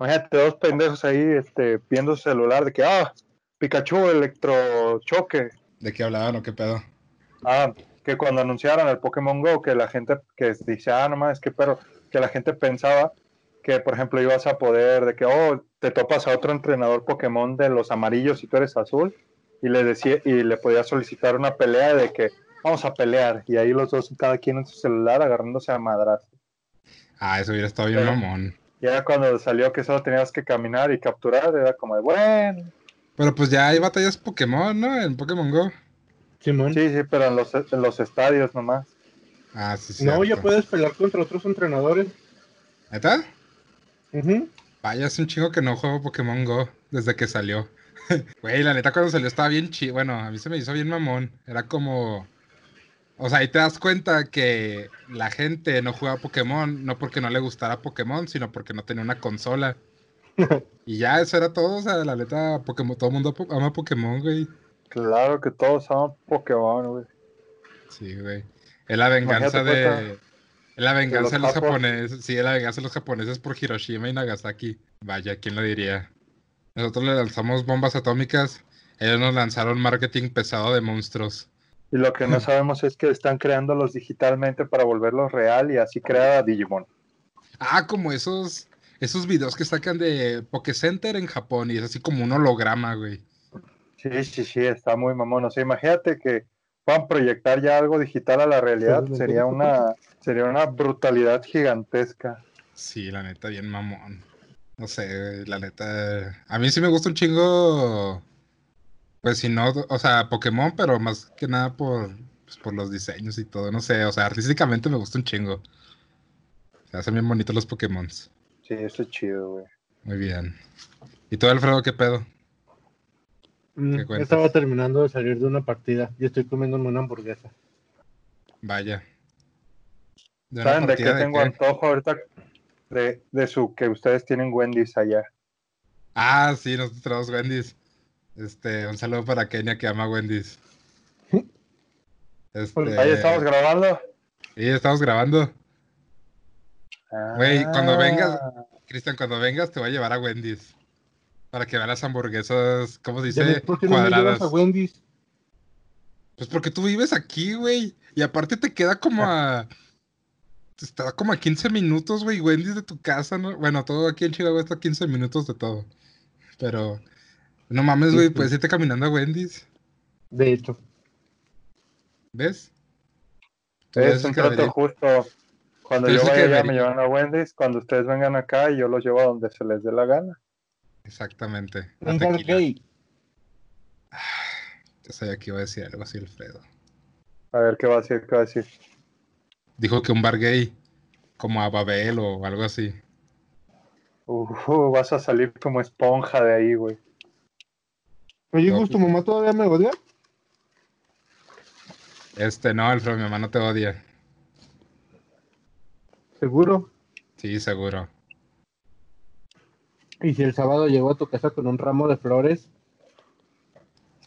Imagínate, dos pendejos ahí este, viendo su celular de que, ah, Pikachu electrochoque. ¿De qué hablaban o qué pedo? Ah, que cuando anunciaron el Pokémon Go, que la gente que dice, ah, no más, que pero, que la gente pensaba que, por ejemplo, ibas a poder, de que, oh, te topas a otro entrenador Pokémon de los amarillos y tú eres azul, y le decía, y le podías solicitar una pelea de que vamos a pelear, y ahí los dos, cada quien en su celular, agarrándose a madras. Ah, eso hubiera estado bien mamón. Ya cuando salió que solo tenías que caminar y capturar, era como de, bueno, Pero pues ya hay batallas Pokémon, ¿no? En Pokémon Go. Simón. sí, sí, pero en los, en los estadios nomás. Ah, sí, sí. no, ya puedes pelear contra otros entrenadores. ¿Neta? Ujú. Vaya, es un chingo que no juego Pokémon Go desde que salió. Güey, la neta cuando salió estaba bien chido. Bueno, a mí se me hizo bien mamón. Era como... O sea, ahí te das cuenta que la gente no jugaba Pokémon, no porque no le gustara Pokémon, sino porque no tenía una consola. y ya, eso era todo. O sea, la neta, Pokémon, todo el mundo ama Pokémon, güey. Claro que todos son Pokémon, güey. Sí, güey. Es la venganza de... cuenta, Es la venganza de los los japos. japoneses. Sí, es la venganza de los japoneses por Hiroshima y Nagasaki. Vaya, ¿quién lo diría? Nosotros le lanzamos bombas atómicas. Ellos nos lanzaron marketing pesado de monstruos. Y lo que no sabemos es que están creándolos digitalmente para volverlos real y así crear a Digimon. Ah, como esos, esos videos que sacan de Pokécenter en Japón y es así como un holograma, güey. Sí, sí, sí, está muy mamón. O sea, imagínate que puedan proyectar ya algo digital a la realidad. Sería una, sería una brutalidad gigantesca. Sí, la neta, bien mamón. No sé, güey, la neta. A mí sí me gusta un chingo. Pues si no, o sea, Pokémon, pero más que nada por, pues, por los diseños y todo. No sé, o sea, artísticamente me gusta un chingo. Se hacen bien bonitos los Pokémon. Sí, eso es chido, güey. Muy bien. ¿Y tú, Alfredo, qué pedo? Mm, estaba terminando de salir de una partida y estoy comiéndome una hamburguesa. Vaya. ¿De ¿Saben de qué tengo qué? antojo ahorita? De, de su que ustedes tienen Wendy's allá. Ah, sí, nosotros tenemos Wendy's. Este, un saludo para Kenia que ama Wendy's. Este, Ahí estamos grabando. Sí, estamos grabando. Güey, cuando vengas- Ah, Cristian, cuando vengas te voy a llevar a Wendy's. Para que veas las hamburguesas, ¿cómo se dice? ¿Por qué no me Cuadradas. llevas a Wendy's? Pues porque tú vives aquí, güey. Y aparte te queda como a. Está como a 15 minutos, güey, Wendy's de tu casa, ¿no? Bueno, todo aquí en Chicago está a 15 minutos de todo. Pero. No mames, güey, sí. puedes irte caminando a Wendy's. De hecho, ¿Ves? Es un trato justo. Cuando yo vaya allá me llevan a Wendy's. Cuando ustedes vengan acá, yo los llevo a donde se les dé la gana. Exactamente. un bar gay. Yo sabía que iba a decir algo así, Alfredo. A ver qué va a decir, qué va a decir. Dijo que un bar gay, como a Babel o algo así. Uh, vas a salir como esponja de ahí, güey. Oye, No, Gus, ¿tu pues- mamá todavía me odia? Este, no, Alfredo, mi mamá no te odia. Seguro. Sí, seguro. Y si el sábado llegó a tu casa con un ramo de flores,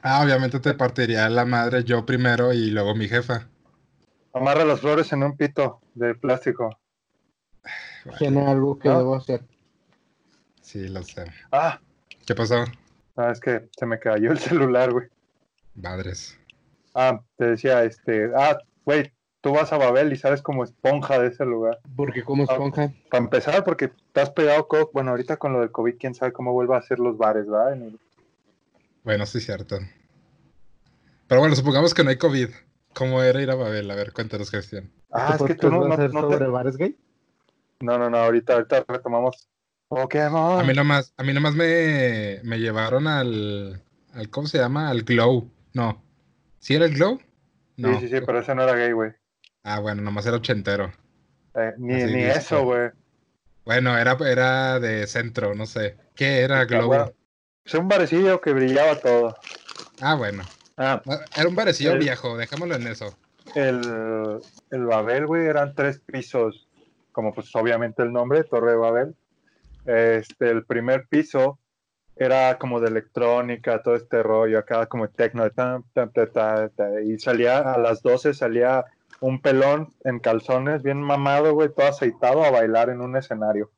Ah, obviamente te partiría la madre yo primero y luego mi jefa. Amarra las flores en un pito de plástico. Tiene algo que ¿No? debo hacer. Sí, lo sé. Ah, ¿Qué pasó? Ah, es que se me cayó el celular, güey. Madres. Ah, te decía, este, ah, güey, tú vas a Babel y sales como esponja de ese lugar. Porque como Ah. esponja. Para empezar, porque te has pegado, co- bueno, ahorita con lo del COVID, quién sabe cómo vuelva a hacer los bares, ¿verdad? En el- Bueno, sí, cierto. Pero bueno, supongamos que no hay COVID. ¿Cómo era ir a Babel? A ver, cuéntanos, Cristian. Ah, ¿Este es que tú no, no, ser no te- bares gay? no, no, no, ahorita, ahorita retomamos Pokémon. A mí nomás, a mí nomás me, me llevaron al, al, ¿cómo se llama? Al Glow. No. ¿Sí era el Glow? No. Sí, sí, sí, pero ese no era gay, güey. Ah, bueno, nomás era ochentero. Eh, ni ni eso, güey. Bueno, era, era de centro, no sé. ¿Qué era Ah, Glow? bueno, Es un barecillo que brillaba todo. Ah, bueno. Ah, Era un barecillo El- viejo, dejémoslo en eso. el, el Babel, güey, eran tres pisos, como pues obviamente el nombre, Torre de Babel. Este, el primer piso era como de electrónica, todo este rollo, acá como tecno, y salía a las 12 salía un pelón en calzones, bien mamado, güey, todo aceitado a bailar en un escenario.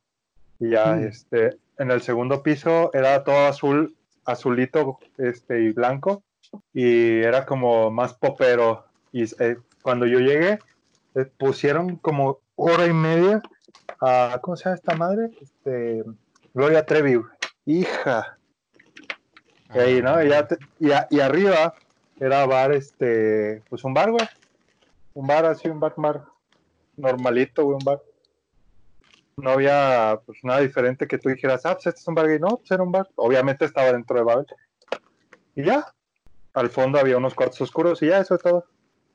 Y Y ya, Mm. este, en el segundo piso era todo azul, azulito, este, y blanco. Y era como más popero. Y eh, cuando yo llegué, eh, pusieron como hora y media a, ¿cómo se llama esta madre? Este, Gloria Trevi, hija. Y ahí, ¿no? Y, a- y arriba era bar, este, pues un bar, güey. Un bar así, un bar, un bar normalito, güey, un bar. No había, pues, nada diferente que tú dijeras, ah, pues este es un bar gay. No, pues era un bar. Obviamente estaba dentro de Babel. Y ya. Al fondo había unos cuartos oscuros y ya, eso es todo.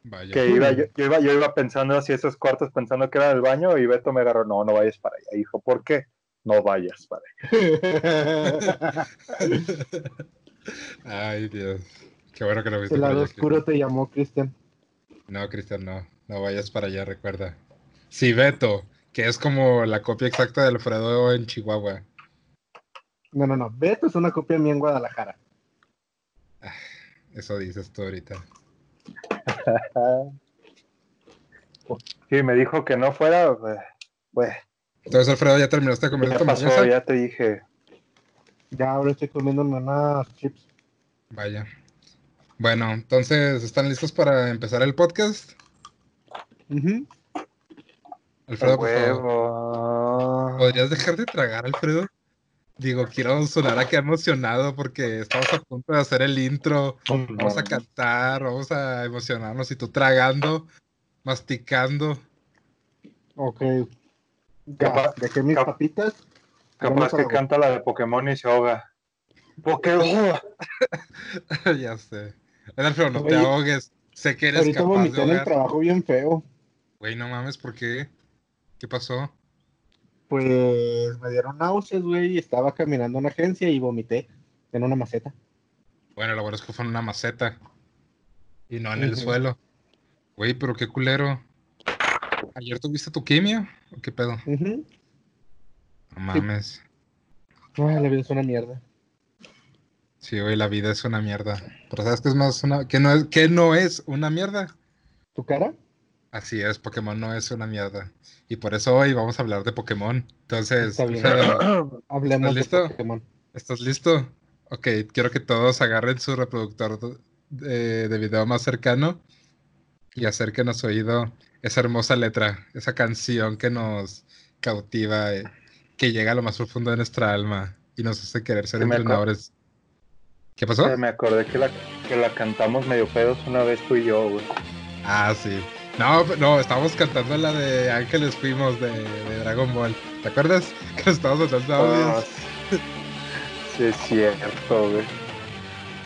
Vaya. Que iba, yo, yo iba, yo iba pensando así esos cuartos, pensando que era el baño, y Beto me agarró, no, no vayas para allá. Dijo, ¿por qué? No vayas para allá. Ay, Dios. Qué bueno que lo viste El lado allá, oscuro te llamó, Cristian. Cristian. No, Cristian, no. No vayas para allá, recuerda. Sí, Beto, que es como la copia exacta de Alfredo en Chihuahua. No, no, no. Beto es una copia mía en Guadalajara. Eso dices tú ahorita. Sí, me dijo que no fuera, pues, pues, Entonces, Alfredo, ¿ya terminaste de comer ya tu pasó, ya te dije. Ya ahora estoy comiendo unas chips. Vaya. Bueno, entonces, ¿están listos para empezar el podcast? Alfredo, por favor. ¿Podrías dejar de tragar, Alfredo? Digo, quiero sonar aquí emocionado porque estamos a punto de hacer el intro. Vamos a cantar, vamos a emocionarnos y tú tragando, masticando. Ok. Ya, dejé mis papitas. Capaz que canta la de Pokémon y se ahoga. Pokémon. ya sé. Alfredo, no te ahogues. Sé que eres Ahorita capaz de en el ahogar. trabajo bien feo. Güey, no mames, ¿por qué? ¿Qué pasó? Pues me dieron náuseas, güey, y estaba caminando en una agencia y vomité en una maceta. Bueno, lo bueno es que fue en una maceta y no en el suelo. Güey, pero qué culero. ¿Ayer tuviste tu quimio? ¿O qué pedo? Ujú. No mames. Ay, la vida es una mierda. Sí, güey, la vida es una mierda. Pero ¿sabes qué es más una... ¿Qué no es, qué no es una mierda? ¿Tu cara? Así es, Pokémon no es una mierda. Y por eso hoy vamos a hablar de Pokémon. Entonces. Alfredo, Hablemos de listo? Pokémon. ¿estás listo? Ok, quiero que todos agarren su reproductor de, de video más cercano y acerquen a su oído esa hermosa letra, esa canción que nos cautiva, eh, que llega a lo más profundo de nuestra alma y nos hace querer ser entrenadores. ¿Qué pasó? Me acordé que la, que la cantamos medio pedos una vez tú y yo, güey. Ah, sí. No, no, estábamos cantando la de Ángeles Fuimos de, de Dragon Ball. ¿Te acuerdas? Que estábamos mandando Ah, audios. sí, es cierto, güey.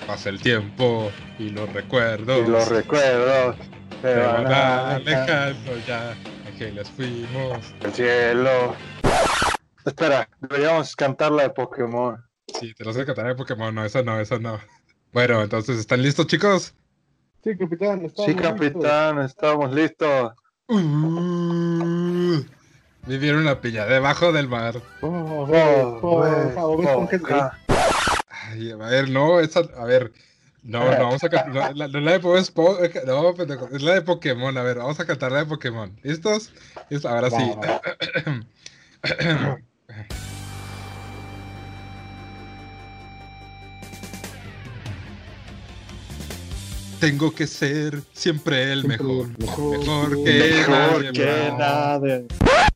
Pasa el tiempo y los recuerdos. Y los recuerdos se van alejando ya. Ángeles Fuimos. del cielo. Espera, deberíamos cantar la de Pokémon. Sí, te lo sé cantar de Pokémon. No, eso no, eso no. Bueno, entonces, ¿están listos, chicos? Sí, capitán. Sí, estamos listos. capitán, estamos listos. Uh, vivieron una piña debajo del mar. Oh, Oh, oh, oh. Ay, a ver, no, esa, a ver, no, no vamos a cantar, no, la, la de Esponja, no, pendejo, es la de Pokémon, a ver, vamos a cantar la de Pokémon, ¿listos? Listo, Ahora sí. Tengo que ser siempre el mejor, mejor, mejor que Mejor nadie que nadie.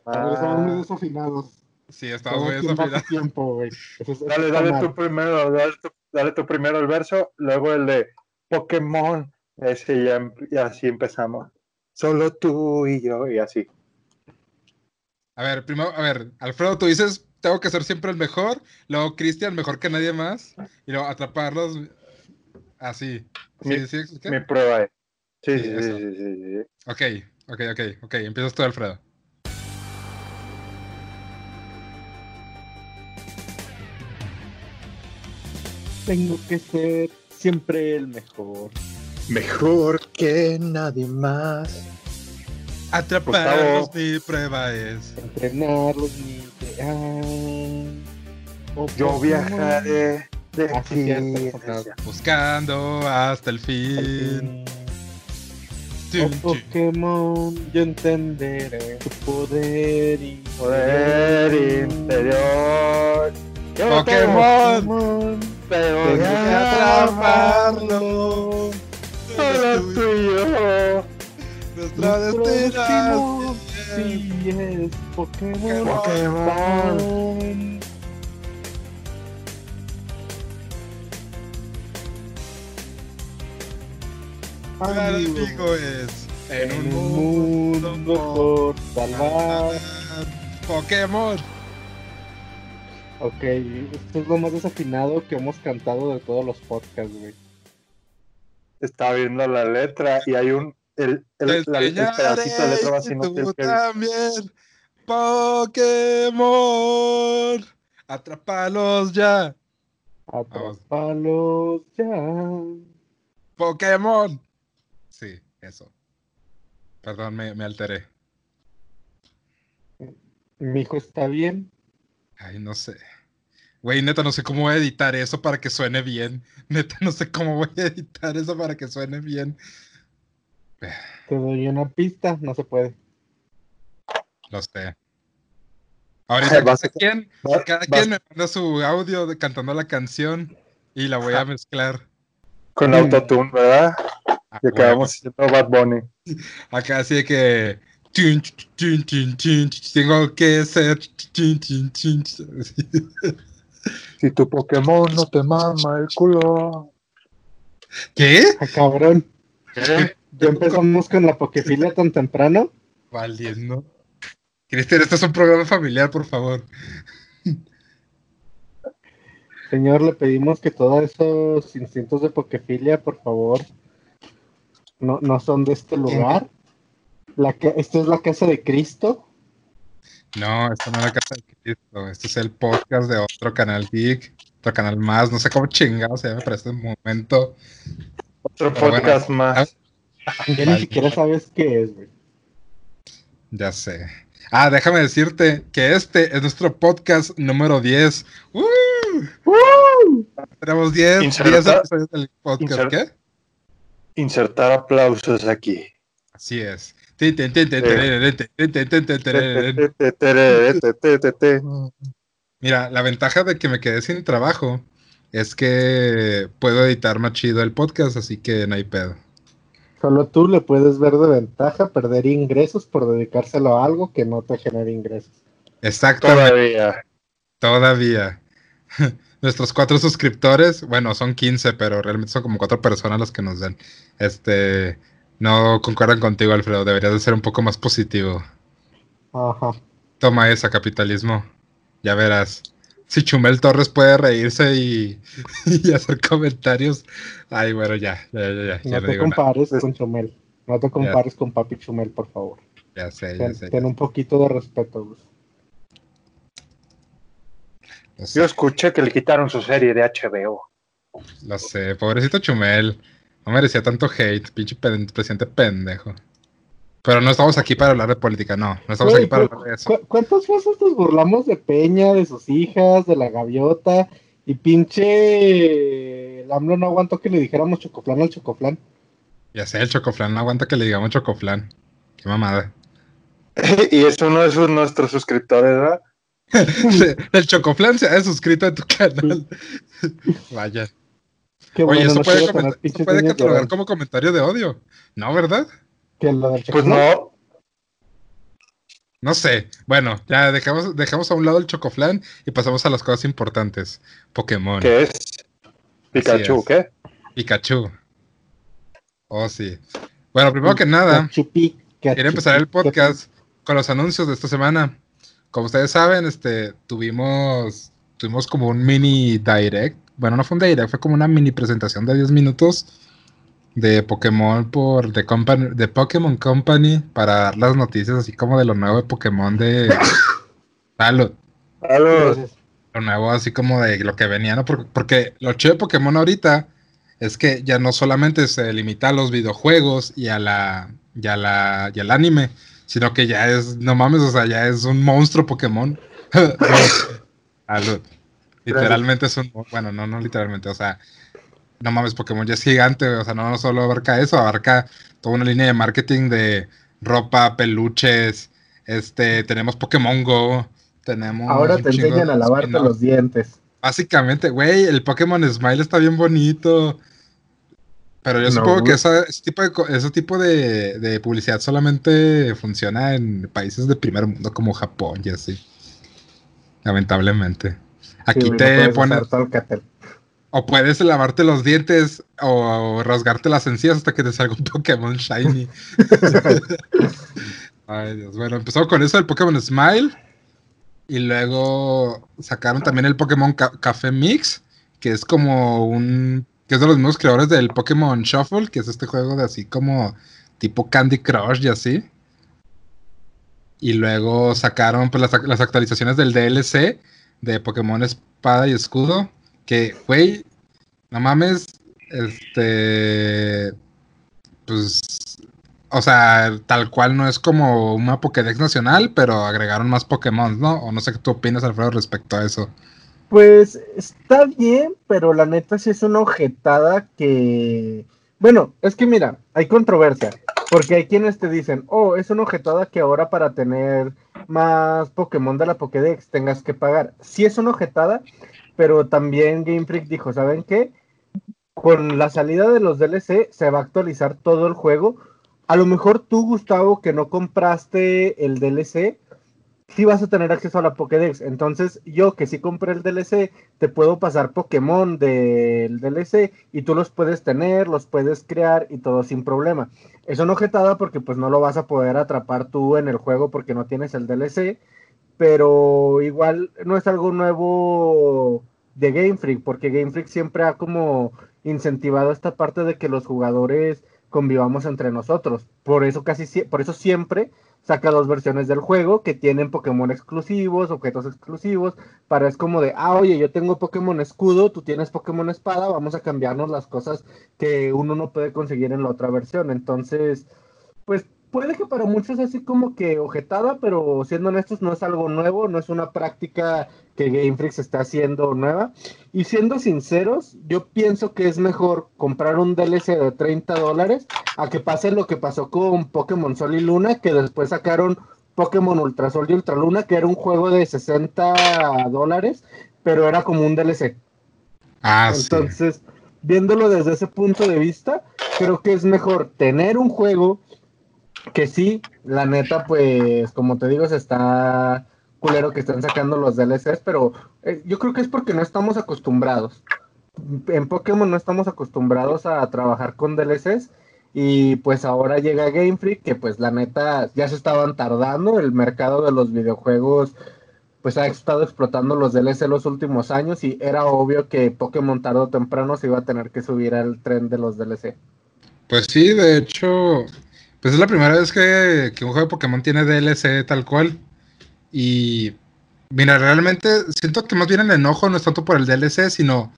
Estamos muy Ah, desafinados. Sí, estamos muy desafinados. tiempo, güey. Es- Dale, dale tú primero, dale tú, dale tú primero el verso, luego el de Pokémon. Ese ya, y así empezamos. Solo tú y yo, y así. A ver, primero, a ver, Alfredo, tú dices, tengo que ser siempre el mejor, luego Cristian, mejor que nadie más, y luego atraparlos, así. Sí, Mi- sí, ¿sí? Mi prueba es. Sí, Sí, sí, sí, sí. Ok, ok, ok, ok, empiezas tú, Alfredo. Tengo que ser siempre el mejor. Mejor que nadie más. Atraparlos, mi prueba es. Entrenarlos ni crear. Oh, Yo viajaré de sí, cierto, Buscando hasta el fin. fin. Oh Pokémon, yo entenderé tu poder y Poder interior. Yo Pokémon. Pokémon, Pero ya que atraparlo. Solo tú y yo. Nuestra Nuestro destino. destino, sí es Pokémon. Pokémon. Amigo es en en un un mundo mundo por salvar. Pokémon. Ok, esto es lo más desafinado que hemos cantado de todos los podcasts, güey. Está viendo la letra y hay un. El, el, la- el pedacito de letra va así, enseñaré no que sé tú qué- también. Pokémon. Atrápalos ya. Atrápalos ya. Pokémon. Eso. Perdón, me, me alteré. Mi hijo está bien. Ay, no sé. Güey, neta, no sé cómo voy a editar eso para que suene bien. Neta, no sé cómo voy a editar eso para que suene bien. Te doy una pista, no se puede. Lo sé. Ahorita Vas cada a- quien, va- cada vas- quien me manda su audio de, cantando la canción y la voy a mezclar. Con autotune, ¿verdad? Y acabamos siendo Bad Bunny. Acá así de que. Tengo que ser. Si tu Pokémon no te mama el culo. ¿Qué? Ah, cabrón. ¿Qué? Ya empezamos con la pokefilia tan temprano. Valiendo. Cristian, este es un programa familiar, por favor. Señor, le pedimos que todos esos instintos de pokefilia, por favor, no, no son de este lugar. La que, esta es la casa de Cristo. No, esto no es la casa de Cristo. Este es el podcast de otro canal geek, otro canal más. No sé cómo chingados se llama para este momento. Otro Pero bueno. podcast más. Ya ni siquiera sabes qué es, güey. Ya sé. Ah, déjame decirte que este es nuestro podcast número 10. ¡Uh! Tenemos 10, Inserta- 10 episodios del podcast. insert- ¿Qué? insertar aplausos aquí. Así es. Mira, la ventaja de que me quedé sin trabajo es que puedo editar más chido el podcast, así que no hay pedo. Solo tú le puedes ver de ventaja perder ingresos por dedicárselo a algo que no te genera ingresos. Exactamente. Todavía. Todavía. Nuestros cuatro suscriptores, bueno, son 15, pero realmente son como cuatro personas las que nos den. Este, no concuerdan contigo, Alfredo. Deberías de ser un poco más positivo. Ajá. Toma esa, capitalismo. Ya verás. Si Chumel Torres puede reírse y, y hacer comentarios. Ay, bueno, ya, ya, ya, ya. ya No no te nada. compares con Chumel. No te compares con Papi Chumel, por favor. Ya sé, ya Ten, sé. ten un poquito de respeto, güey. Yo escuché que le quitaron su serie de HBO. lo sé. Pobrecito Chumel. No merecía tanto hate. Pinche pen- presidente pendejo. Pero no estamos aquí para hablar de política, no. No estamos aquí para ¿cu- hablar de eso. cu- ¿Cuántas veces nos burlamos de Peña, de sus hijas, de la gaviota? Y pinche. El AMLO no aguantó que le dijéramos chocoflán al chocoflán. Ya sé, el chocoflán no aguanta que le digamos chocoflán. Qué mamada. y es uno de sus, nuestros suscriptores, ¿verdad? El chocoflán se ha suscrito a tu canal. Vaya. Qué Oye, bueno, eso no puede, comentar- eso puede catalogar como comentario de odio. No, ¿verdad? Que lo del Pues no, No sé. Bueno, ya dejamos, dejamos a un lado el chocoflán y pasamos a las cosas importantes. Pokémon. ¿qué es? Pikachu, es. ¿qué? Pikachu. Oh, sí. Bueno, primero que nada, Quiero empezar el podcast con los anuncios de esta semana. Como ustedes saben, este, tuvimos, tuvimos como un mini direct. Bueno, no fue un direct, fue como una mini presentación de 10 minutos de Pokémon por The, Company, The Pokémon Company para dar las noticias así como de lo nuevo de Pokémon de Salud. Gracias. Lo nuevo así como de lo que venía, ¿no? Porque, porque lo chido de Pokémon ahorita es que ya no solamente se limita a los videojuegos y a la y a la y al anime, sino que ya es, no mames, o sea, ya es un monstruo Pokémon. Salud. Literalmente es un, bueno, no, no literalmente, o sea, no mames, Pokémon ya es gigante, o sea, no solo abarca eso, abarca toda una línea de marketing de ropa, peluches, este, tenemos Pokémon Go, tenemos... Ahora te enseñan a lavarte los dientes. Básicamente, güey, el Pokémon Smile está bien bonito. Pero yo supongo que ese tipo, de, ese tipo de, publicidad solamente funciona en países de primer mundo como Japón y así. Lamentablemente. Aquí te pones... O puedes lavarte los dientes o rasgarte las encías hasta que te salga un Pokémon Shiny. Ay, Dios. Bueno, empezó con eso el Pokémon Smile. Y luego sacaron también el Pokémon Café Mix, que es como un. Que es de los mismos creadores del Pokémon Shuffle, que es este juego de así como tipo Candy Crush y así. Y luego sacaron pues, las, las actualizaciones del DLC de Pokémon Espada y Escudo. Que, güey, no mames, este. Pues o sea, tal cual no es como una Pokédex nacional, pero agregaron más Pokémon, ¿no? O no sé qué tú opinas, Alfredo, respecto a eso. Pues está bien, pero la neta sí es una objetada que... Bueno, es que mira, hay controversia, porque hay quienes te dicen, oh, es una objetada que ahora para tener más Pokémon de la Pokédex tengas que pagar. Sí es una objetada, pero también Game Freak dijo, ¿saben qué? Con la salida de los DLC se va a actualizar todo el juego a lo mejor tú, Gustavo, que no compraste el DLC, sí vas a tener acceso a la Pokédex. Entonces, yo que sí compré el DLC, te puedo pasar Pokémon del DLC y tú los puedes tener, los puedes crear y todo sin problema. Es una objetada porque pues no lo vas a poder atrapar tú en el juego porque no tienes el DLC, pero igual no es algo nuevo de Game Freak, porque Game Freak siempre ha como incentivado esta parte de que los jugadores convivamos entre nosotros. Por eso casi por eso siempre saca dos versiones del juego que tienen Pokémon exclusivos, objetos exclusivos, para es como de, ah, oye, yo tengo Pokémon escudo, tú tienes Pokémon espada, vamos a cambiarnos las cosas que uno no puede conseguir en la otra versión. Entonces, pues puede que para muchos así como que objetada, pero siendo honestos no es algo nuevo, no es una práctica que Game Freak está haciendo nueva. Y siendo sinceros, yo pienso que es mejor comprar un DLC de 30 dólares a que pase lo que pasó con Pokémon Sol y Luna, que después sacaron Pokémon Ultra Sol y Ultra Luna, que era un juego de 60 dólares, pero era como un DLC. Ah, Entonces, viéndolo desde ese punto de vista, creo que es mejor tener un juego que sí, la neta, pues, como te digo, se está culero que están sacando los DLCs, pero eh, yo creo que es porque no estamos acostumbrados. En Pokémon no estamos acostumbrados a trabajar con DLCs y pues ahora llega Game Freak que pues la neta ya se estaban tardando, el mercado de los videojuegos pues ha estado explotando los DLC los últimos años y era obvio que Pokémon tarde o temprano se iba a tener que subir al tren de los DLC. Pues sí, de hecho, pues es la primera vez que, un juego de Pokémon tiene DLC tal cual. Y mira, realmente siento que más bien el enojo no es tanto por el DLC, sino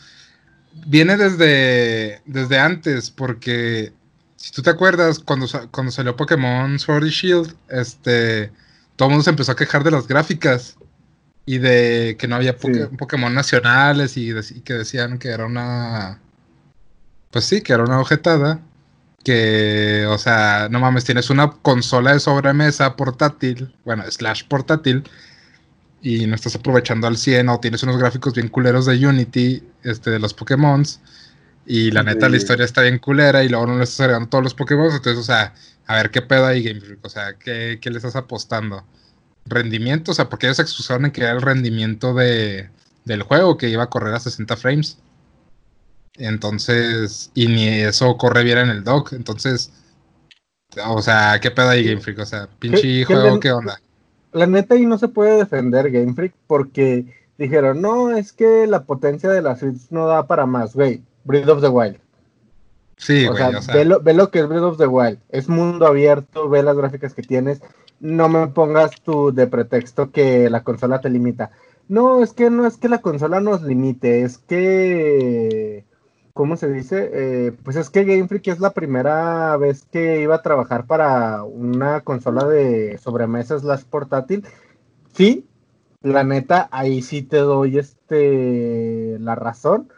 viene desde, desde antes, porque si tú te acuerdas, cuando, cuando salió Pokémon Sword y Shield, este, todo el mundo se empezó a quejar de las gráficas y de que no había Pokémon nacionales y, y, que decían que era una... Pues sí, que era una objetada que, o sea, no mames, tienes una consola de sobremesa portátil, bueno, slash portátil, y no estás aprovechando al 100 o tienes unos gráficos bien culeros de Unity, este, de los Pokémon, y la neta la historia está bien culera y luego no le estás agregando todos los Pokémon, entonces, o sea, a ver qué pedo ahí Game Freak, o sea, ¿qué, ¿qué, le estás apostando? ¿Rendimiento? O sea, porque ellos se excusaron en que era el rendimiento de, del juego que iba a correr a 60 frames. Entonces, y ni eso corre bien en el dock. Entonces, o sea, ¿qué pedo ahí Game Freak? O sea, pinche juego, ¿qué onda? La neta ahí no se puede defender Game Freak porque dijeron, no, es que la potencia de la Switch no da para más, güey. Breath of the Wild. Sí, güey, o sea, ve, lo, ve, lo, que es Breath of the Wild. Es mundo abierto, ve las gráficas que tienes. No me pongas tú de pretexto que la consola te limita. No, es que no es que la consola nos limite, es que ¿cómo se dice? Eh, pues es que Game Freak es la primera vez que iba a trabajar para una consola de sobremesas las portátil. Sí, la neta, ahí sí te doy este la razón.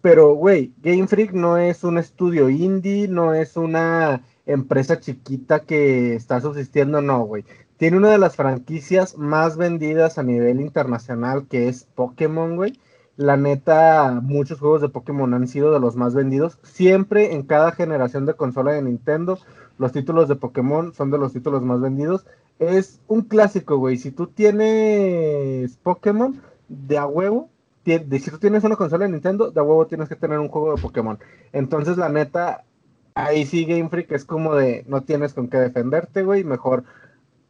Pero, güey, Game Freak no es un estudio indie, no es una empresa chiquita que está subsistiendo, no, güey. Tiene una de las franquicias más vendidas a nivel internacional, que es Pokémon, güey. La neta, muchos juegos de Pokémon han sido de los más vendidos. Siempre en cada generación de consola de Nintendo, los títulos de Pokémon son de los títulos más vendidos. Es un clásico, güey. Si tú tienes Pokémon, de a huevo, de, si tú tienes una consola de Nintendo, de a huevo tienes que tener un juego de Pokémon. Entonces, la neta, ahí sí Game Freak es como de no tienes con qué defenderte, güey. Mejor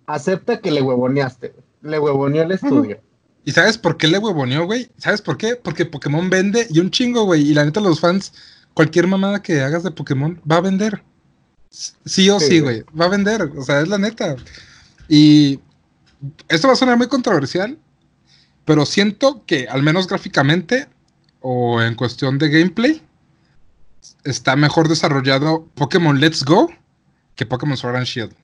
acepta que le huevoneaste. Le huevoneó el estudio. ¿Y sabes por qué le huevoneó, güey? ¿Sabes por qué? Porque Pokémon vende y un chingo, güey. Y la neta, los fans, cualquier mamada que hagas de Pokémon va a vender. Sí o sí, güey. va a vender. O sea, es la neta. Y esto va a sonar muy controversial, pero siento que, al menos gráficamente o en cuestión de gameplay, está mejor desarrollado Pokémon Let's Go que Pokémon Sword and Shield.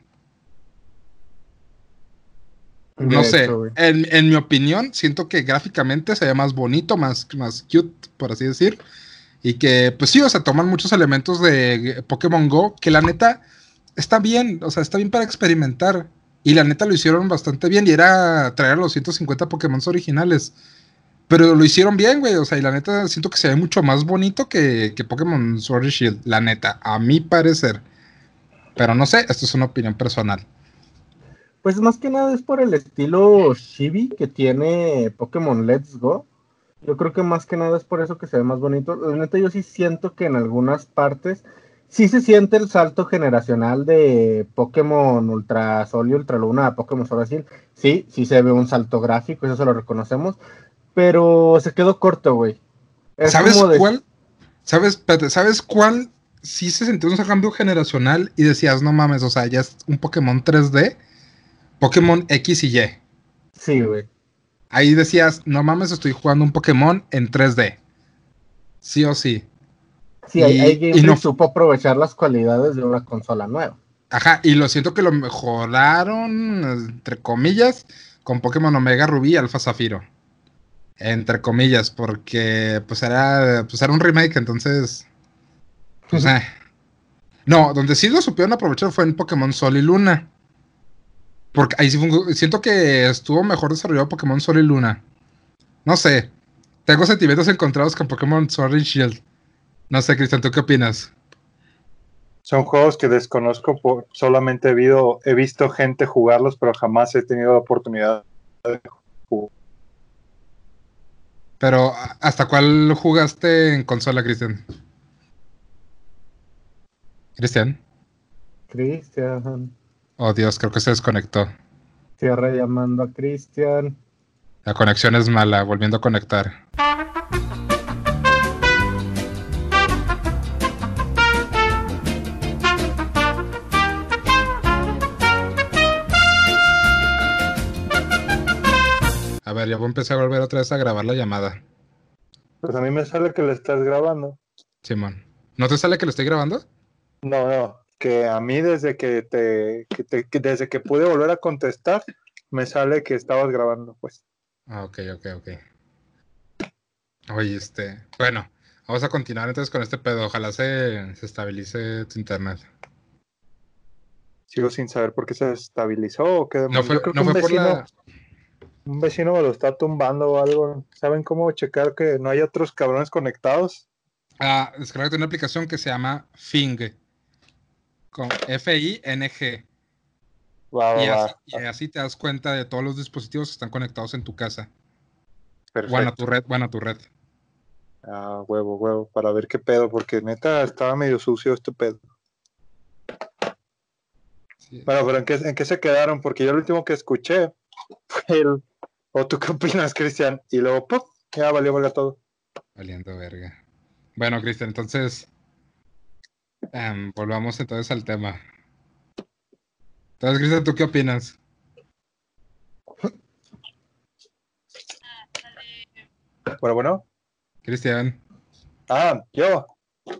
No sé, en, mi opinión, siento que gráficamente se ve más bonito, más, más cute, por así decir. Y que, pues sí, o sea, toman muchos elementos de Pokémon Go, que la neta está bien, o sea, está bien para experimentar. Y la neta lo hicieron bastante bien y era traer los 150 Pokémon originales. Pero lo hicieron bien, güey. O sea, y la neta siento que se ve mucho más bonito que, que Pokémon Sword y Shield. La neta, a mi parecer. Pero no sé, esto es una opinión personal. Pues más que nada es por el estilo chibi que tiene Pokémon Let's Go. Yo creo que más que nada es por eso que se ve más bonito. Neta yo sí siento que en algunas partes sí se siente el salto generacional de Pokémon Ultra Sol y Ultra Luna a Pokémon Sol. Sí, sí se ve un salto gráfico, eso se lo reconocemos. Pero se quedó corto, güey. ¿Sabes cuál? ¿Sabes, ¿Sabes cuál? Sí se sintió un cambio generacional y decías, no mames, o sea, ya es un Pokémon 3D Pokémon X y Y. Sí, güey. Ahí decías, no mames, estoy jugando un Pokémon en 3D. Sí o sí. Sí, y, no supo aprovechar las cualidades de una consola nueva. Ajá, y lo siento que lo mejoraron, entre comillas, con Pokémon Omega Rubí y Alfa Zafiro. Entre comillas, porque pues era, pues era un remake, entonces. Pues, eh. No, donde sí lo supieron aprovechar fue en Pokémon Sol y Luna. Porque ahí sí siento que estuvo mejor desarrollado Pokémon Sol y Luna. No sé. Tengo sentimientos encontrados con Pokémon Sword y Shield. No sé, Cristian, ¿tú qué opinas? Son juegos que desconozco, por, solamente he, he visto gente jugarlos, pero jamás he tenido la oportunidad de jugar. Pero, ¿hasta cuál jugaste en consola, Cristian? Cristian. Cristian. Oh Dios, creo que se desconectó. Cierra llamando a Cristian. La conexión es mala, volviendo a conectar. A ver, ya voy a empezar a volver otra vez a grabar la llamada. Pues a mí me sale que le estás grabando. Simón. ¿No te sale que lo estoy grabando? No, no que a mí desde que te, desde que pude volver a contestar, me sale que estabas grabando, pues. Ah, ok, ok, ok. Oye, este, bueno, vamos a continuar entonces con este pedo. Ojalá se, estabilice tu internet. Sigo sin saber por qué se estabilizó o qué No fue, no fue por la... Un vecino me lo está tumbando o algo. ¿Saben cómo checar que no hay otros cabrones conectados? Ah, descargate una aplicación que se llama Fing con F-I-N-G. y, así, te das cuenta de todos los dispositivos que están conectados en tu casa. Perfecto. Bueno, a tu red, bueno, a tu red. Ah, huevo, huevo, para ver qué pedo, porque neta estaba medio sucio este pedo. Bueno, pero ¿en qué, ¿en qué, se quedaron? Porque yo el último que escuché fue el... ¿O tú qué opinas, Cristian? Y luego, ¡pum! Ya valió verga todo. Valiendo verga. Bueno, Cristian, entonces Em, volvamos entonces al tema. Entonces, Cristian, ¿tú qué opinas? Bueno, bueno. Cristian. Ah, yo.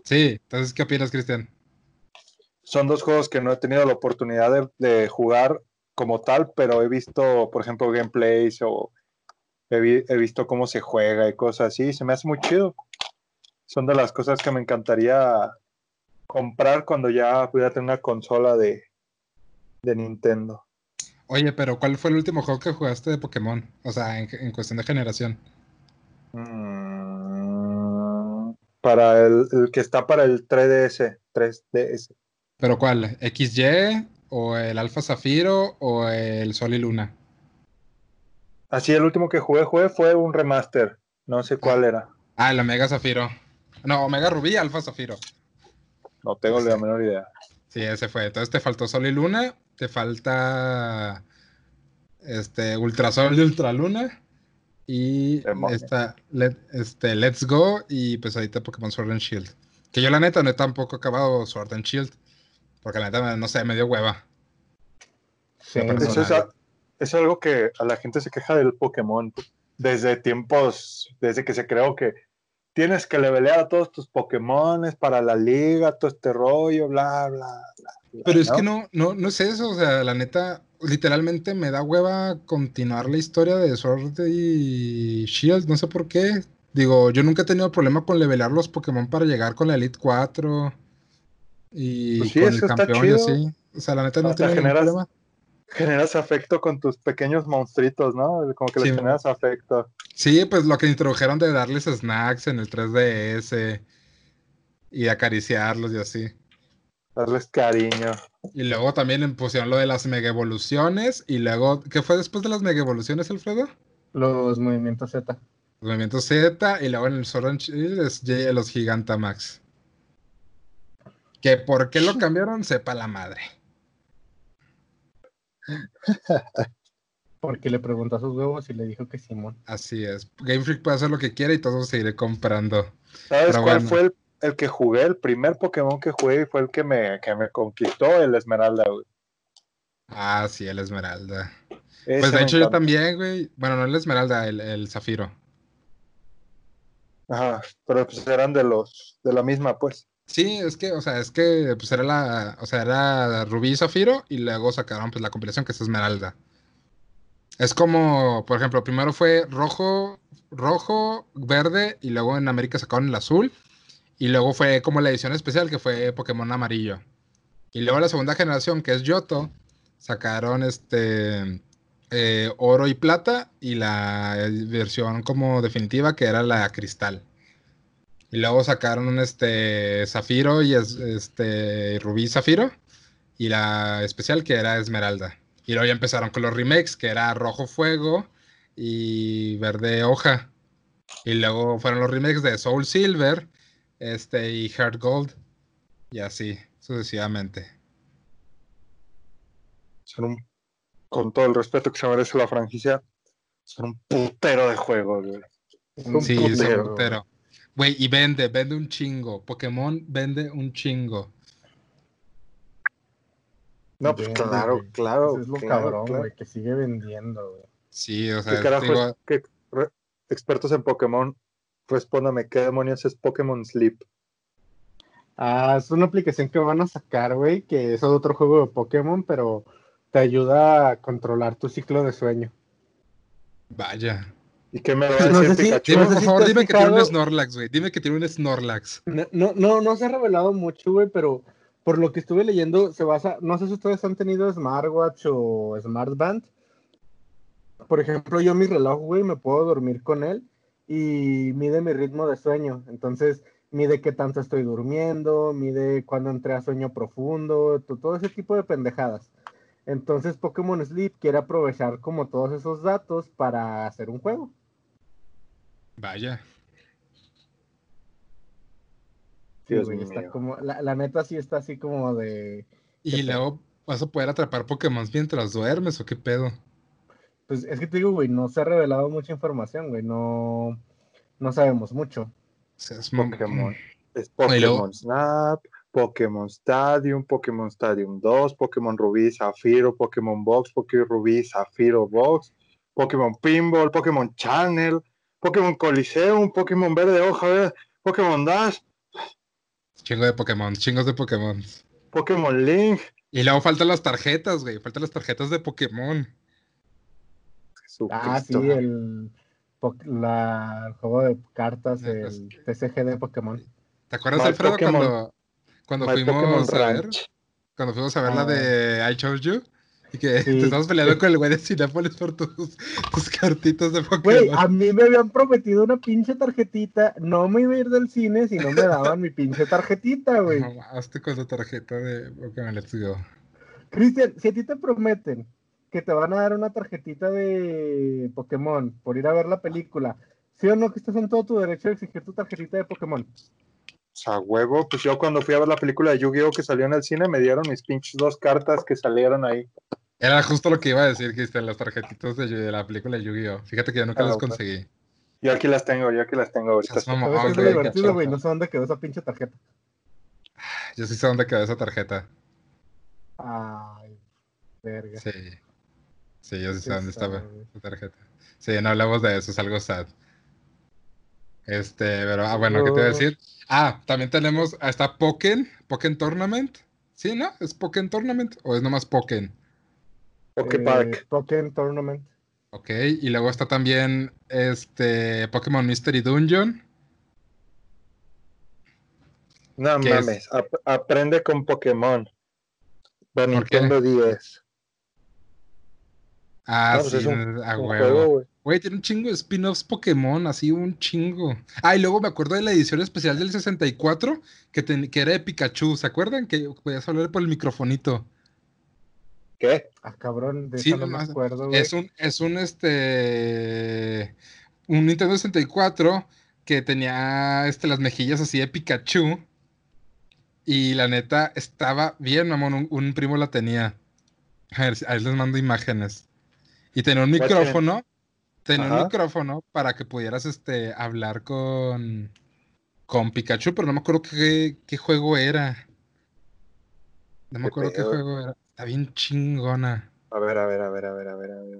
Sí, entonces, ¿qué opinas, Cristian? Son dos juegos que no he tenido la oportunidad de, jugar como tal, pero he visto, por ejemplo, gameplays o he, he, visto cómo se juega y cosas así. Se me hace muy chido. son de las cosas que me encantaría comprar cuando ya pudiera tener una consola de, de Nintendo. Oye, pero ¿cuál fue el último juego que jugaste de Pokémon? O sea, en, en cuestión de generación. Mm, para el, el que está para el 3DS, 3DS. ¿Pero cuál? ¿XY o el Alfa Zafiro o el Sol y Luna? Así, el último que jugué, jugué fue un remaster. No sé cuál era. Ah, el Omega Zafiro. No, Omega Rubí, Alfa Zafiro. No tengo la menor idea. Sí, ese fue. Entonces te faltó Sol y Luna, te falta este Ultrasol y Ultraluna y Demonios. esta Let- este Let's Go y pues ahorita Pokémon Sword and Shield. Que yo la neta no he tampoco acabado Sword and Shield. Porque la neta, no sé, me dio hueva. Sí. Eso es, a- es algo que a la gente se queja del Pokémon desde tiempos, desde que se creó que tienes que levelear a todos tus Pokémones para la liga, todo este rollo, bla, bla, bla. bla, Pero es que no, no, no es eso, o sea, la neta, literalmente me da hueva continuar la historia de Sword y Shield, no sé por qué. Digo, yo nunca he tenido problema con levelear los Pokémon para llegar con la Elite 4 y Pues sí, con el campeón y así. O sea, la neta no Hasta tengo ningún generas- problema. Generas afecto con tus pequeños monstruitos, ¿no? Como que les Sí. generas afecto. Sí, pues lo que introdujeron de darles snacks en el 3DS y acariciarlos y así. Darles cariño. Y luego también pusieron lo de las mega evoluciones y luego, ¿qué fue después de las mega evoluciones, Alfredo? Los movimientos Z. Los movimientos Z y luego en el Sword and Shield los Gigantamax. Que por qué lo cambiaron, sepa la madre. Porque le preguntó a sus huevos y le dijo que Simón. Así es. Game Freak puede hacer lo que quiera y todos seguiré comprando. ¿Sabes Pero cuál bueno. fue el, el que jugué? El primer Pokémon que jugué y fue el que me, que me conquistó, el Esmeralda, güey. Ah, sí, el Esmeralda. Ese Pues de hecho yo también, güey. Bueno, no el Esmeralda, el, el Zafiro. Ajá, pero pues eran de los, de la misma, pues. Sí, es que, o sea, es que pues era la, o sea, era Rubí y Zafiro y luego sacaron pues la compilación que es Esmeralda. Es como, por ejemplo, primero fue rojo, rojo, verde y luego en América sacaron el azul y luego fue como la edición especial que fue Pokémon amarillo. Y luego la segunda generación que es Yoto sacaron este eh, oro y plata y la eh, versión como definitiva que era la cristal. Y luego sacaron un este Zafiro y es- este Rubí Zafiro. Y la especial que era Esmeralda. Y luego ya empezaron con los remakes, que era Rojo Fuego y Verde Hoja. Y luego fueron los remakes de Soul Silver este, y Heart Gold. Y así, sucesivamente. Son un, con todo el respeto que se merece la franquicia, son un putero de juegos, güey. Sí, putero. un putero. Güey, y vende, vende un chingo. Pokémon vende un chingo. No, pues Vende, claro, güey. claro. Eso es lo claro, cabrón, claro. güey, que sigue vendiendo, güey. Sí, o ¿Qué sea, carajo digo, es- qué- re- expertos en Pokémon, respóndame, ¿qué demonios es Pokémon Sleep? Ah, es una aplicación que van a sacar, güey, que es otro juego de Pokémon, pero te ayuda a controlar tu ciclo de sueño. vaya. ¿Y qué me va a decir No sé si- Pikachu? Dime, No sé por si favor, dime que tiene un Snorlax, güey. Dime que tiene un Snorlax. No, no, no, no se ha revelado mucho, güey, pero por lo que estuve leyendo, se basa, no sé si ustedes han tenido smartwatch o smartband. Por ejemplo, yo mi reloj, güey, me puedo dormir con él y mide mi ritmo de sueño. Entonces, mide qué tanto estoy durmiendo, mide cuándo entré a sueño profundo, to- todo ese tipo de pendejadas. Entonces, Pokémon Sleep quiere aprovechar como todos esos datos para hacer un juego. Vaya. Sí, Dios güey, está mío. como, la, la neta sí está así como de, Y luego vas a poder atrapar Pokémon mientras duermes o qué pedo. Pues es que te digo, güey, no se ha revelado mucha información, güey, no, no sabemos mucho. O sea, es mo- Pokémon. Es luego- Pokémon Snap, Pokémon Stadium, Pokémon Stadium 2, Pokémon Rubí, Zafiro, Pokémon Box, Pokémon Rubí, Zafiro Box, Pokémon Pinball, Pokémon Channel, Pokémon Coliseum, Pokémon Verde Hoja, Pokémon Dash, Chingo de Pokémon, chingos de Pokémon. Pokémon Link. Y luego faltan las tarjetas, güey. Faltan las tarjetas de Pokémon. Ah, sí, el, po- la- el juego de cartas, el TCG de Pokémon. ¿Te acuerdas, My Alfredo, Pokémon- cuando, cuando My Pokémon fuimos a ver? Ranch. Cuando fuimos a ver la Ah. de I Chose You. Y que Sí. te estabas peleando con el güey de Cinépolis por tus, tus cartitas de Güey, Pokémon. a mí me habían prometido una pinche tarjetita. No me iba a ir del cine si no me daban mi pinche tarjetita, güey. Hazte con la tarjeta de Pokémon Let's Go. Cristian, si a ti te prometen que te van a dar una tarjetita de Pokémon por ir a ver la película, ¿sí o no que estás en todo tu derecho de exigir tu tarjetita de Pokémon? O sea, huevo, pues yo cuando fui a ver la película de Yu-Gi-Oh! que salió en el cine, me dieron mis pinches dos cartas que salieron ahí. Era justo lo que iba a decir, Cristian, las tarjetitas de, de la película de Yu-Gi-Oh! Fíjate que yo nunca Ah, las conseguí. Yo aquí las tengo, yo aquí las tengo ahorita. Seas mamón, ¿Sabes qué es divertido, güey? No sé dónde quedó esa pinche tarjeta. Yo sí sé dónde quedó esa tarjeta. Ay, verga. Sí. Sí, yo sí sé dónde estaba esa tarjeta. Sí, no hablamos de eso, es algo sad. Este, pero, ah, bueno, ¿qué te iba a decir? Ah, también tenemos, está Pokken, Pokken Tournament. ¿Sí, no? ¿Es Pokken Tournament o es nomás Pokken? Poképark. Eh, Pokémon Tournament. Ok, y luego está también este Pokémon Mystery Dungeon. No mames, ap- aprende con Pokémon. Nintendo 10. Ah, No, pues sí, es un- a Un huevo. juego, güey. Güey, tiene un chingo de spin-offs Pokémon, así un chingo. Ah, y luego me acuerdo de la edición especial del 64 que, ten- que era de Pikachu, ¿se acuerdan? Que podías hablar por el microfonito. ¿Qué? Ah, cabrón, de Sí, eso no me acuerdo, güey. Es un, es un este. Un Nintendo 64 que tenía este, las mejillas así de Pikachu. Y la neta estaba bien, mamón. Un, un primo la tenía. A ver, ahí les mando imágenes. Y tenía un micrófono. Tenía un micrófono para que pudieras este, hablar con, con Pikachu, pero no me acuerdo qué, qué juego era. No me ¿Qué acuerdo qué juego era. Está bien chingona. A ver, a ver, a ver, a ver, a ver, a ver.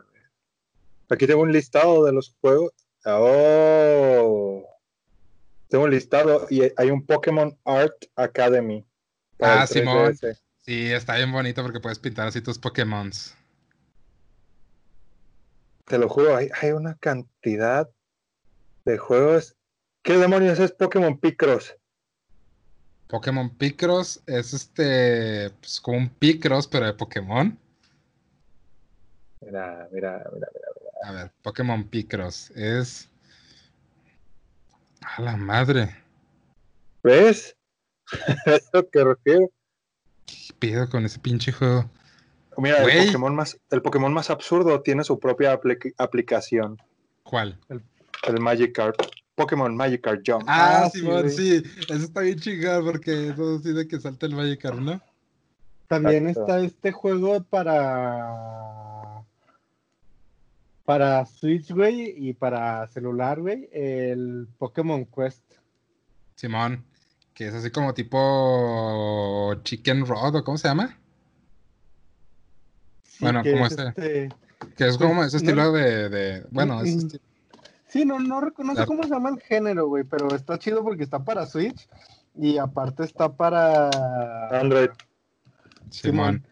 Aquí tengo un listado de los juegos. Oh. Tengo un listado y hay un Pokémon Art Academy. Ah, Simón. 3DS. Sí, está bien bonito porque puedes pintar así tus Pokémons. Te lo juro, hay, hay una cantidad de juegos. ¿Qué demonios es Pokémon Picross? Pokémon Picross es este, pues como un Picross, pero de Pokémon. Mira, mira, mira, mira. A ver, Pokémon Picross es. A la madre. ¿Ves? Es lo que refiero. ¿Qué pido con ese pinche juego? Mira, el. Pokémon, más, el Pokémon más absurdo tiene su propia apli- aplicación. ¿Cuál? El Magikarp. Pokémon Magikarp Jump. Ah, Ah, sí, Simón, sí. Eso está bien chingado porque eso sí de que salta el Magikarp, ¿no? También Exacto. está este juego para para Switch, güey, y para celular, güey, el Pokémon Quest. Simón. Que es así como tipo Chicken Rod, ¿o cómo se llama? Sí, Bueno, que como es este. este- Que es como ese no- estilo de, de- Bueno, ese Mm, estilo. Sí, no, no reconozco Claro. cómo se llama el género, güey, pero está chido porque está para Switch y aparte está para Android Simón.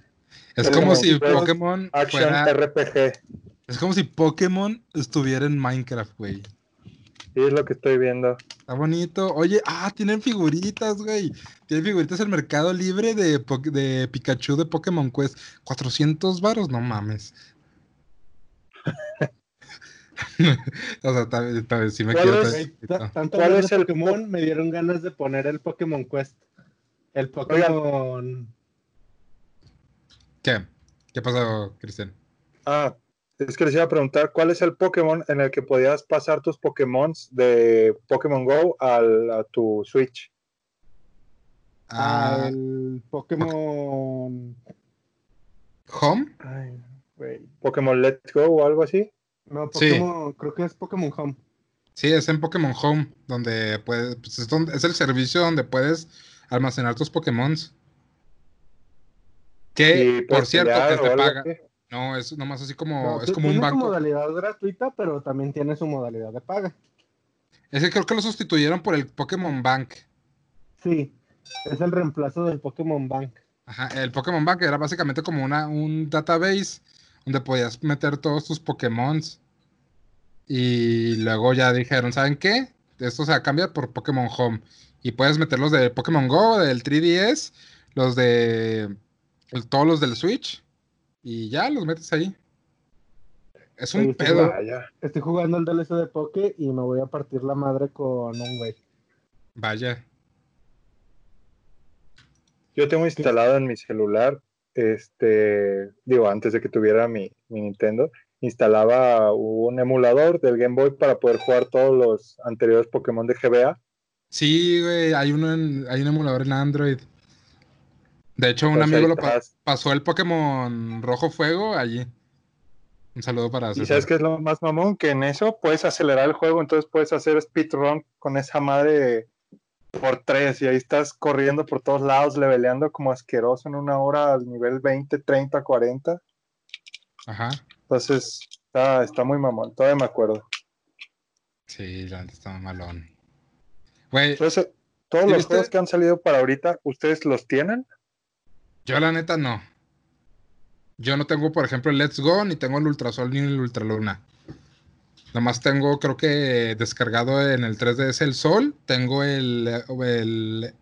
Es Es como como si Pokémon Action fuera. RPG. Es como si Pokémon estuviera en Minecraft, güey. Sí, es lo que estoy viendo. Está bonito. Oye, ah, tienen figuritas, güey. Tienen figuritas en Mercado Libre de, de Pikachu de Pokémon Quest. 400 varos, no mames. o sea, tal, tal vez sí me ¿Cuál quiero. es? Tanto ¿Cuál es el Pokémon me dieron ganas de poner el Pokémon Quest. El Pokémon ¿Qué? ¿Qué pasó, Cristian? Ah, es que les iba a preguntar, ¿cuál es el Pokémon en el que podías pasar tus Pokémon de Pokémon Go al, a tu Switch? Ah, el Pokémon ¿Home? Ay. ¿Pokémon Let's Go o algo así? No, Sí. Pokémon, creo que es Pokémon Home. Sí, es en Pokémon Home, donde puedes, pues, es, donde- es el servicio donde puedes almacenar tus Pokémons. Que, por cierto, que te algo paga. así. No, es nomás así como, No, es como un tiene su banco. modalidad gratuita, pero también tiene su modalidad de paga. Es que creo que lo sustituyeron por el Pokémon Bank. Sí, es el reemplazo del Pokémon Bank. Ajá, el Pokémon Bank era básicamente como una, un database donde podías meter todos tus Pokémons. Y luego ya dijeron, ¿saben qué? Esto se va a cambiar por Pokémon Home. Y puedes meter los de Pokémon Go, del 3DS, los de. Todos los del Switch. Y ya los metes ahí. Es un Oye, pedo. jugando- Estoy jugando el DLC de Poké y me voy a partir la madre con un güey. Vaya. Yo tengo instalado en mi celular, este, digo, antes de que tuviera mi, mi Nintendo, instalaba un emulador del Game Boy para poder jugar todos los anteriores Pokémon de GBA. Sí, güey, hay, uno en- hay un emulador en Android. De hecho, un Entonces, amigo lo pa- pasó el Pokémon Rojo Fuego allí. Un saludo para ¿Y César. sabes qué es lo más mamón? Que en eso puedes acelerar el juego, entonces puedes hacer speedrun con esa madre por tres y ahí estás corriendo por todos lados, leveleando como asqueroso en una hora al nivel 20, 30, 40. Ajá. Entonces está, está muy mamón, todavía me acuerdo. Sí, la está malón. Güey, Entonces, todos ¿Sí los viste? juegos que han salido para ahorita, ¿ustedes los tienen? Yo la neta no. Yo no tengo, por ejemplo, el Let's Go, ni tengo el Ultrasol ni el Ultraluna. Nomás tengo, creo que descargado en el 3DS el Sol. Tengo el. el-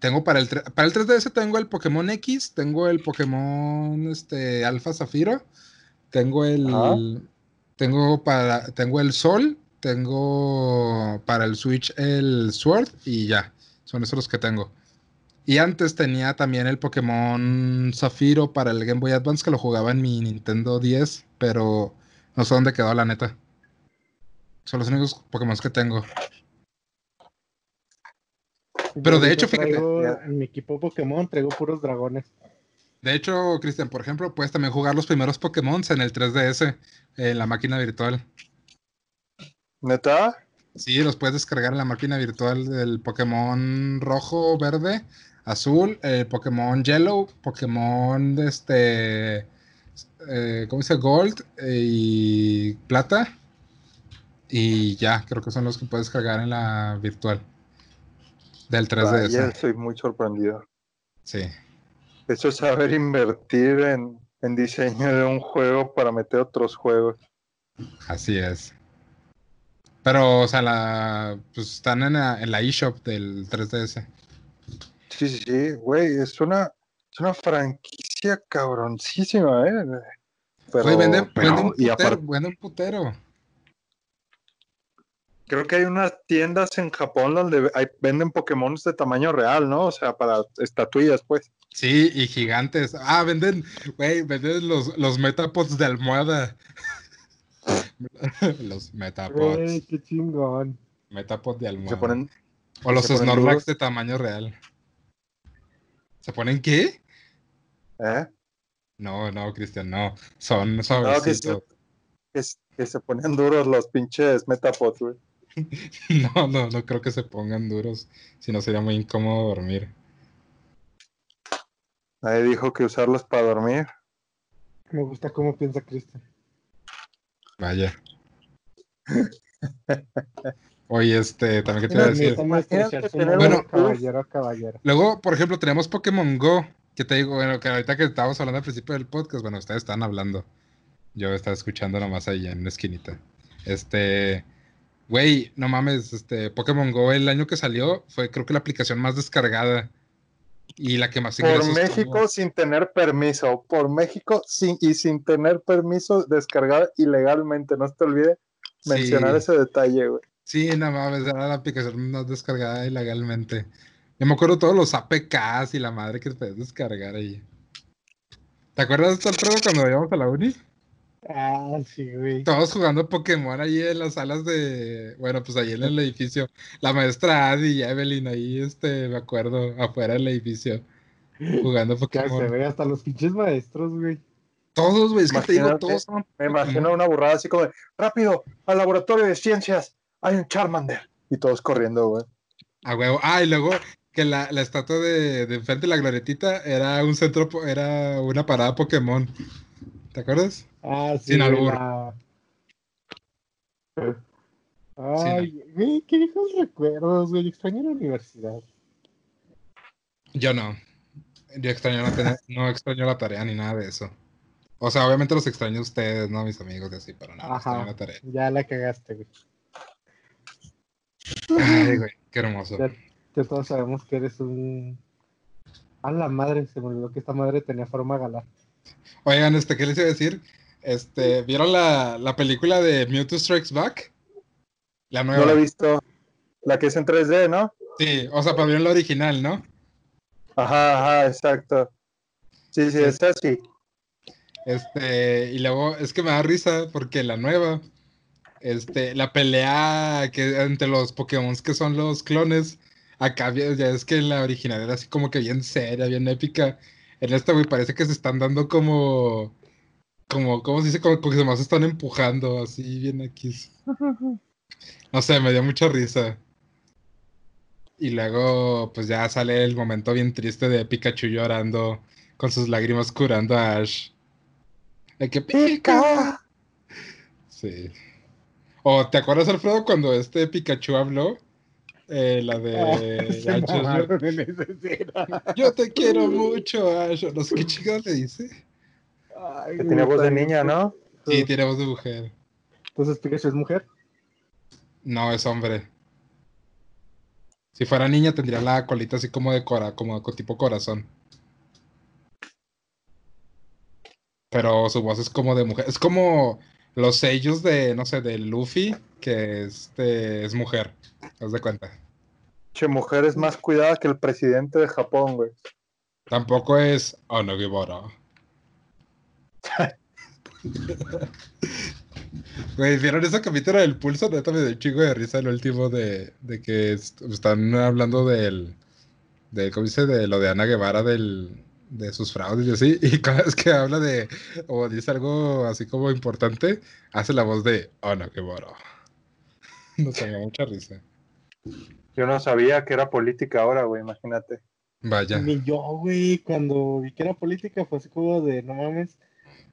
tengo para el, para el 3DS tengo el Pokémon X, tengo el Pokémon este, Alpha Zafiro, tengo el. Tengo para. Tengo el Sol, tengo para el Switch el Sword y ya. Son esos los que tengo. Y antes tenía también el Pokémon Zafiro para el Game Boy Advance que lo jugaba en mi Nintendo 10, pero no sé dónde quedó la neta. Son los únicos Pokémon que tengo. Pero de hecho, fíjate. En mi equipo Pokémon traigo puros dragones. De hecho, Cristian, por ejemplo, puedes también jugar los primeros Pokémon en el 3DS, en la máquina virtual. ¿Neta? Sí, los puedes descargar en la máquina virtual del Pokémon rojo, verde, azul, eh, Pokémon yellow, Pokémon este, eh, ¿cómo dice? Gold eh, y plata. Y ya, creo que son los que puedes cargar en la virtual del 3DS. Vaya, estoy muy sorprendido. Sí. Eso es saber invertir en, en diseño de un juego para meter otros juegos. Así es. Pero, o sea, la, pues están en la, en la eShop del 3DS. Sí, sí, sí, güey, es una, es una franquicia cabroncísima, ¿eh? Pero, Güey, vende, pero- vende un y putero, aparte, vende un putero. creo que hay unas tiendas en Japón donde hay, venden Pokémon de tamaño real, ¿no? O sea, para estatuillas, pues. Sí, y gigantes. Ah, venden, güey, venden los, los Metapods de almohada. los Güey, Metapods. qué chingón. Metapod de almohada. Se ponen, o los Snorlax de tamaño real. ¿Se ponen qué? ¿eh? No, no, Cristian, no. Son No, que, suavecitos. se, que, se- que se ponen duros los pinches Metapods, güey. No, no, no creo que se pongan duros. Si no sería muy incómodo dormir. Nadie dijo que usarlos para dormir. Me gusta cómo piensa Cristian. Vaya. Oye, este, también que te iba a decir. Un- caballero caballero. Luego, por ejemplo, tenemos Pokémon Go, que te digo, bueno, que ahorita que estábamos hablando al principio del podcast, bueno, ustedes están hablando. Yo estaba escuchando nomás ahí en una esquinita. Este, güey, no mames, este, Pokémon Go el año que salió fue creo que la aplicación más descargada y la que más Por México tuvo. sin tener permiso. Por México sin, y sin tener permiso descargado ilegalmente. No se te olvide mencionar Sí. ese detalle, güey. Sí, no mames, era la aplicación más descargada ilegalmente. Yo me acuerdo todos los APKs y la madre que puedes descargar ahí. ¿Te acuerdas de Alfredo cuando íbamos a la uni? Ah, sí, güey. Todos jugando Pokémon ahí en las salas de. Bueno, pues ahí en el edificio. La maestra Adi y Evelyn ahí, este, me acuerdo, afuera del edificio. Jugando Ya se Pokémon. ve hasta los pinches maestros, güey. Todos, güey, es que te digo, todos son Me Pokémon. imagino una burrada así como de, rápido, al laboratorio de ciencias, hay un Charmander. Y todos corriendo, güey. A huevo. Ah, y luego que la, la estatua de, de enfrente de la glorietita era un centro, era una parada Pokémon. ¿Te acuerdas? Ah, sí. Sin albur. la- Ay, güey, qué viejos recuerdos, güey. Extraño la universidad. Yo no. Yo extraño no, tener- no extraño la tarea ni nada de eso. O sea, obviamente los extraño a ustedes, ¿no? Mis amigos y así, pero nada, la tarea. Ya la cagaste, güey. Ay, güey, qué hermoso. Ya, ya todos sabemos que eres un. A la madre, se me olvidó que esta madre tenía forma galar. Oigan, este, ¿qué les iba a decir? Este, ¿vieron la, la película de Mewtwo Strikes Back? La nueva. No lo he visto. La que es en 3D, ¿no? Sí, o sea, pero vieron la original, ¿no? Ajá, ajá, exacto. Sí, sí, Sí. es así. Este, y luego es que me da risa porque la nueva, este, la pelea que entre los Pokémon que son los clones, acá ya es que en la original era así como que bien seria, bien épica. En esta, güey, parece que se están dando como, como, ¿cómo se dice? Como, como que se más están empujando, así bien X. No sé, me dio mucha risa. Y luego, pues ya sale el momento bien triste de Pikachu llorando con sus lágrimas curando a Ash. De que pica. Sí. O ¿te acuerdas, Alfredo, cuando este Pikachu habló? Eh, la de Ash, yo- mamaron en esa escena. Yo te quiero mucho, Ash. No sé qué chingados le dice. Ay, Que tiene voz de niña, ¿no? Sí, tiene voz de mujer. Entonces Pikachu es mujer. No, es hombre. Si fuera niña tendría la colita así como de cora, como con tipo corazón. Pero su voz es como de mujer. Es como los sellos de, no sé, de Luffy, que este es mujer. ¿Te das de cuenta? Che, mujer es más cuidada que el presidente de Japón, güey. Tampoco es Guevara. Güey, ¿vieron ese capítulo del pulso? Neta me dio un chingo de risa el último de, de que est- están hablando del, de, ¿cómo dice? De lo de Ana Guevara, del, de sus fraudes y así. Y cada vez que habla de, o dice algo así como importante, hace la voz de Ana Guevara. Nos da mucha risa. Yo no sabía que era política ahora, güey, imagínate. Vaya. Ni yo, güey, cuando vi que era política fue así como de, no mames.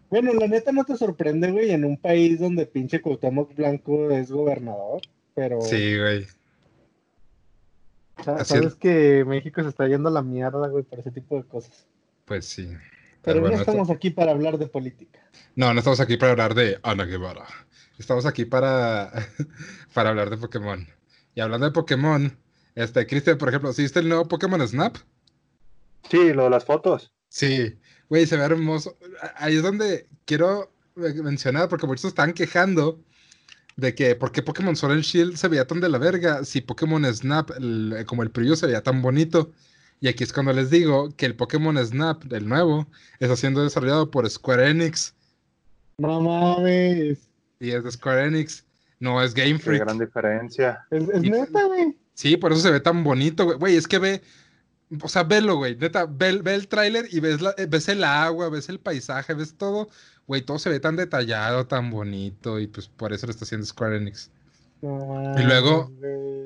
Bueno, la neta no te sorprende, güey, en un país donde pinche Cuauhtémoc Blanco es gobernador, pero Sí, güey. sabes que México se está yendo a la mierda, güey, por ese tipo de cosas. Pues sí. Pero, bueno, no esto- estamos aquí para hablar de política. No, no estamos aquí para hablar de Ana Guevara. Estamos aquí para, para hablar de Pokémon. Y hablando de Pokémon, este, Cristian, por ejemplo, ¿sí viste el nuevo Pokémon Snap? Sí, lo de las fotos. Sí, güey, se ve hermoso. Ahí es donde quiero mencionar, porque muchos están quejando de que por qué Pokémon Sword and Shield se veía tan de la verga si Pokémon Snap, el- como el preview, se veía tan bonito. Y aquí es cuando les digo que el Pokémon Snap, el nuevo, está siendo desarrollado por Square Enix. No mames. Y es de Square Enix, no es Game Qué Freak. gran diferencia. Es, es Y- neta, güey. Sí, por eso se ve tan bonito, güey. Güey, es que ve, o sea, velo, güey. Neta, ve, ve el tráiler y ves, la- eh, ves el agua, ves el paisaje, ves todo. Güey, todo se ve tan detallado, tan bonito y pues por eso lo está haciendo Square Enix. No Y luego-.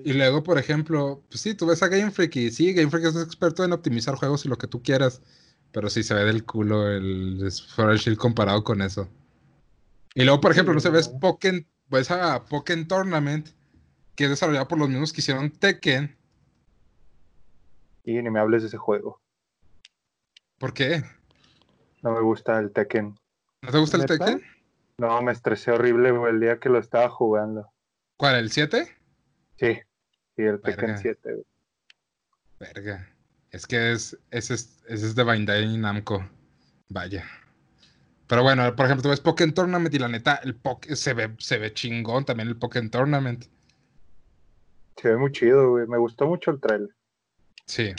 Y luego, por ejemplo, pues sí, tú ves a Game Freak y sí, Game Freak es experto en optimizar juegos y lo que tú quieras. Pero sí se ve del culo el and Shield comparado con eso. Y luego, por ejemplo, no se ves. Pokémon, ves a Pokémon Tournament, que es desarrollado por los mismos que hicieron Tekken. Y ni me hables de ese juego. ¿Por qué? No me gusta el Tekken. ¿No te gusta el. Tekken? No, me estresé horrible, el día que lo estaba jugando. ¿Cuál? ¿El 7? Sí, sí, el Tekken Verga. 7, güey. Verga. Es que es, ese es, ese es de Bandai Namco. Vaya. Pero bueno, por ejemplo, tú ves Pokémon Tournament y la neta, el Poké- se ve, se ve chingón también el Pokémon Tournament. Se ve muy chido, güey. Me gustó mucho el trailer. Sí.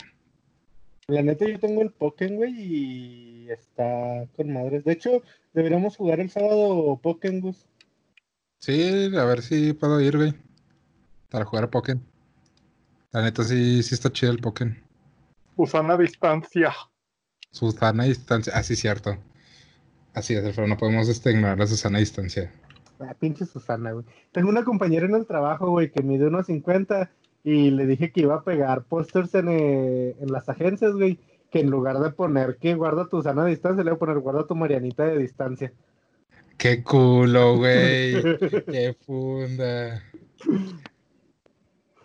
La neta, yo tengo el Pokémon, güey, y está con madres. De hecho, deberíamos jugar el sábado Pokémon, Gus. Sí, a ver si puedo ir, güey. Para jugar a Pokémon. La neta, sí, sí está chido el Pokémon. Usan a distancia. Susana distancia. Ah, sí, cierto. Así es, Alfredo, no podemos este, ignorar la Susana distancia. Ah, pinche Susana, güey. Tengo una compañera en el trabajo, güey, que mide unos 50 y le dije que iba a pegar pósters en, eh, en las agencias, güey, que en lugar de poner que guarda tu sana distancia, le voy a poner guarda tu Marianita de distancia. ¡Qué culo, güey! ¡Qué funda!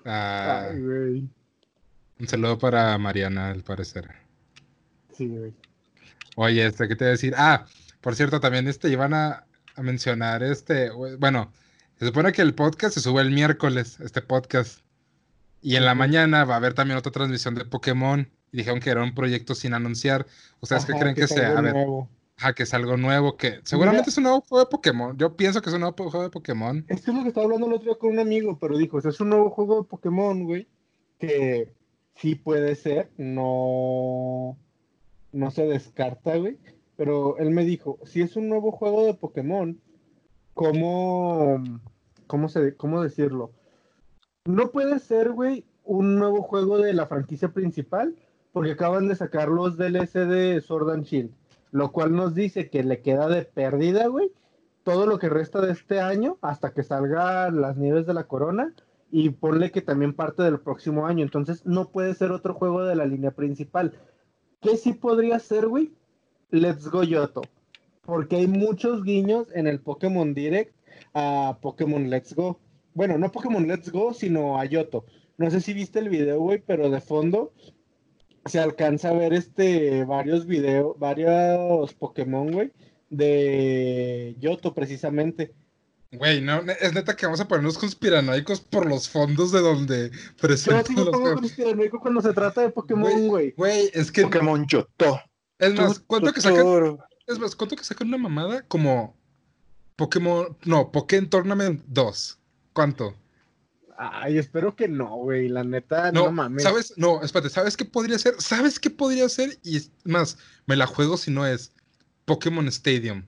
Ah, Ay, güey. un saludo para Mariana, al parecer. Sí, güey. Oye, este, ¿qué te voy a decir? Ah, Por cierto, también este iban a, a mencionar este, bueno, se supone que el podcast se sube el miércoles, este podcast. Y en la mañana va a haber también otra transmisión de Pokémon. Y dijeron que era un proyecto sin anunciar. ¿Ustedes qué creen que, sea? A ver, ajá, que es algo nuevo, que seguramente es un nuevo juego de Pokémon. Yo pienso que es un nuevo juego de Pokémon. Esto es lo que estaba hablando el otro día con un amigo, pero dijo, es un nuevo juego de Pokémon, güey, que sí puede ser, no, no se descarta, güey. Pero él me dijo, si es un nuevo juego de Pokémon, ¿cómo, cómo, se, cómo decirlo? No puede ser, güey, un nuevo juego de la franquicia principal, porque acaban de sacar los DLC de Sword and Shield, lo cual nos dice que le queda de pérdida, güey, todo lo que resta de este año hasta que salgan las nieves de la corona y ponle que también parte del próximo año. Entonces no puede ser otro juego de la línea principal. ¿Qué sí podría ser, güey? Let's Go Yoto. Porque hay muchos guiños en el Pokémon Direct a Pokémon Let's Go. Bueno, no Pokémon Let's Go, sino a Yoto. No sé si viste el video, güey, pero de fondo se alcanza a ver este varios videos, varios Pokémon, güey, de Yoto precisamente. Güey, no, es neta que vamos a ponernos conspiranoicos por los fondos de donde presentan Yo sí me conspiranoico cuando se trata de Pokémon, güey. Güey, es que... Pokémon Yoto. Es más, ¿cuánto que sacan? Es más, ¿cuánto que sacan una mamada? Como Pokémon, no, Pokémon Tournament 2. ¿Cuánto? Ay, espero que no, güey. La neta, no, mames. ¿Sabes? No, espérate, ¿sabes qué podría ser? ¿Sabes qué podría ser? Y es más, me la juego si no es Pokémon Stadium.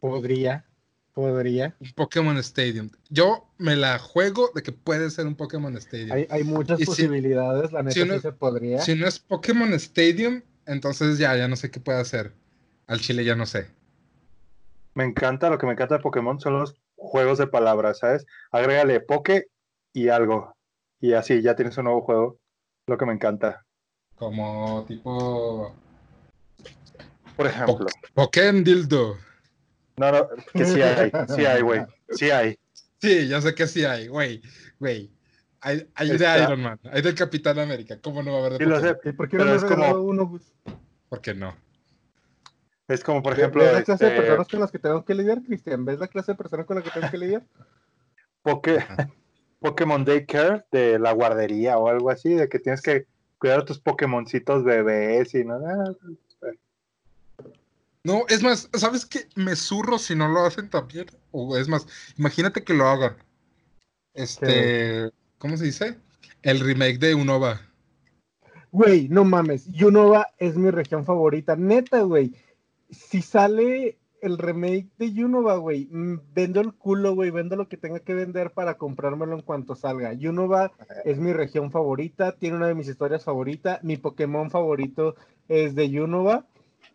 Podría, podría. Pokémon Stadium. Yo me la juego de que puede ser un Pokémon Stadium. Hay, muchas posibilidades, la neta si sí se podría. Si no es Pokémon Stadium, entonces ya, ya no sé qué puede hacer. Al chile ya no sé. Me encanta, lo que me encanta de Pokémon son los juegos de palabras, ¿sabes? Agrégale Poké y algo. Y así, ya tienes un nuevo juego. Lo que me encanta. Como tipo. Por ejemplo. Pokémon Dildo. No, no, que sí hay, sí hay, güey. Sí hay. Sí, ya sé que sí hay, güey. Güey. Hay, hay de Iron Man, hay del Capitán América. ¿Cómo no va a haber de sí, lo sé, ¿Por qué no me como... uno? ¿Por qué no? Es como, por ejemplo. ¿Ves la clase de este, personas con las que tengo que lidiar, Cristian? ¿Ves la clase de personas con las que tengo que lidiar? Poké... Pokémon Daycare de la guardería o algo así, de que tienes que cuidar a tus Pokémoncitos bebés y no. No, es más, ¿sabes qué? Me zurro si no lo hacen también. O es más, imagínate que lo hagan. Este, ¿cómo se dice? El remake de Unova. Güey, no mames, Unova es mi región favorita, neta, güey. Si sale el remake de Unova, güey, mm, vendo el culo, güey, vendo lo que tenga que vender para comprármelo en cuanto salga. Unova es mi región favorita, tiene una de mis historias favoritas, mi Pokémon favorito es de Unova.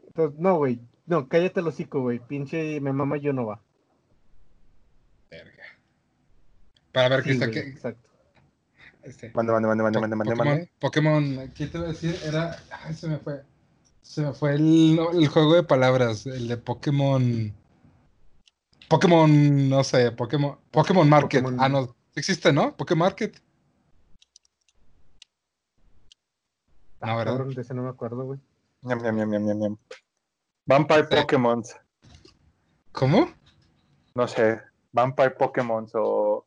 Entonces, no, güey, no, cállate el hocico, güey. Pinche me mama yo no va. Verga. Para ver qué está que. Exacto. Este, mande, mande, mande, mande, mande, mande. Pokémon, ¿qué te voy a decir? Era. Ay, se me fue. Se fue el, el juego de palabras, el de Pokémon. Pokémon, no sé, Pokémon. Pokémon Market. Ah, no. Existe, ¿no? Pokémon Market. No, ¿verdad? De ese no me acuerdo, güey. Ñam, ñam, ñam, ñam, ñam. Vampire Pokémon. ¿Cómo? No sé, Vampire Pokémon o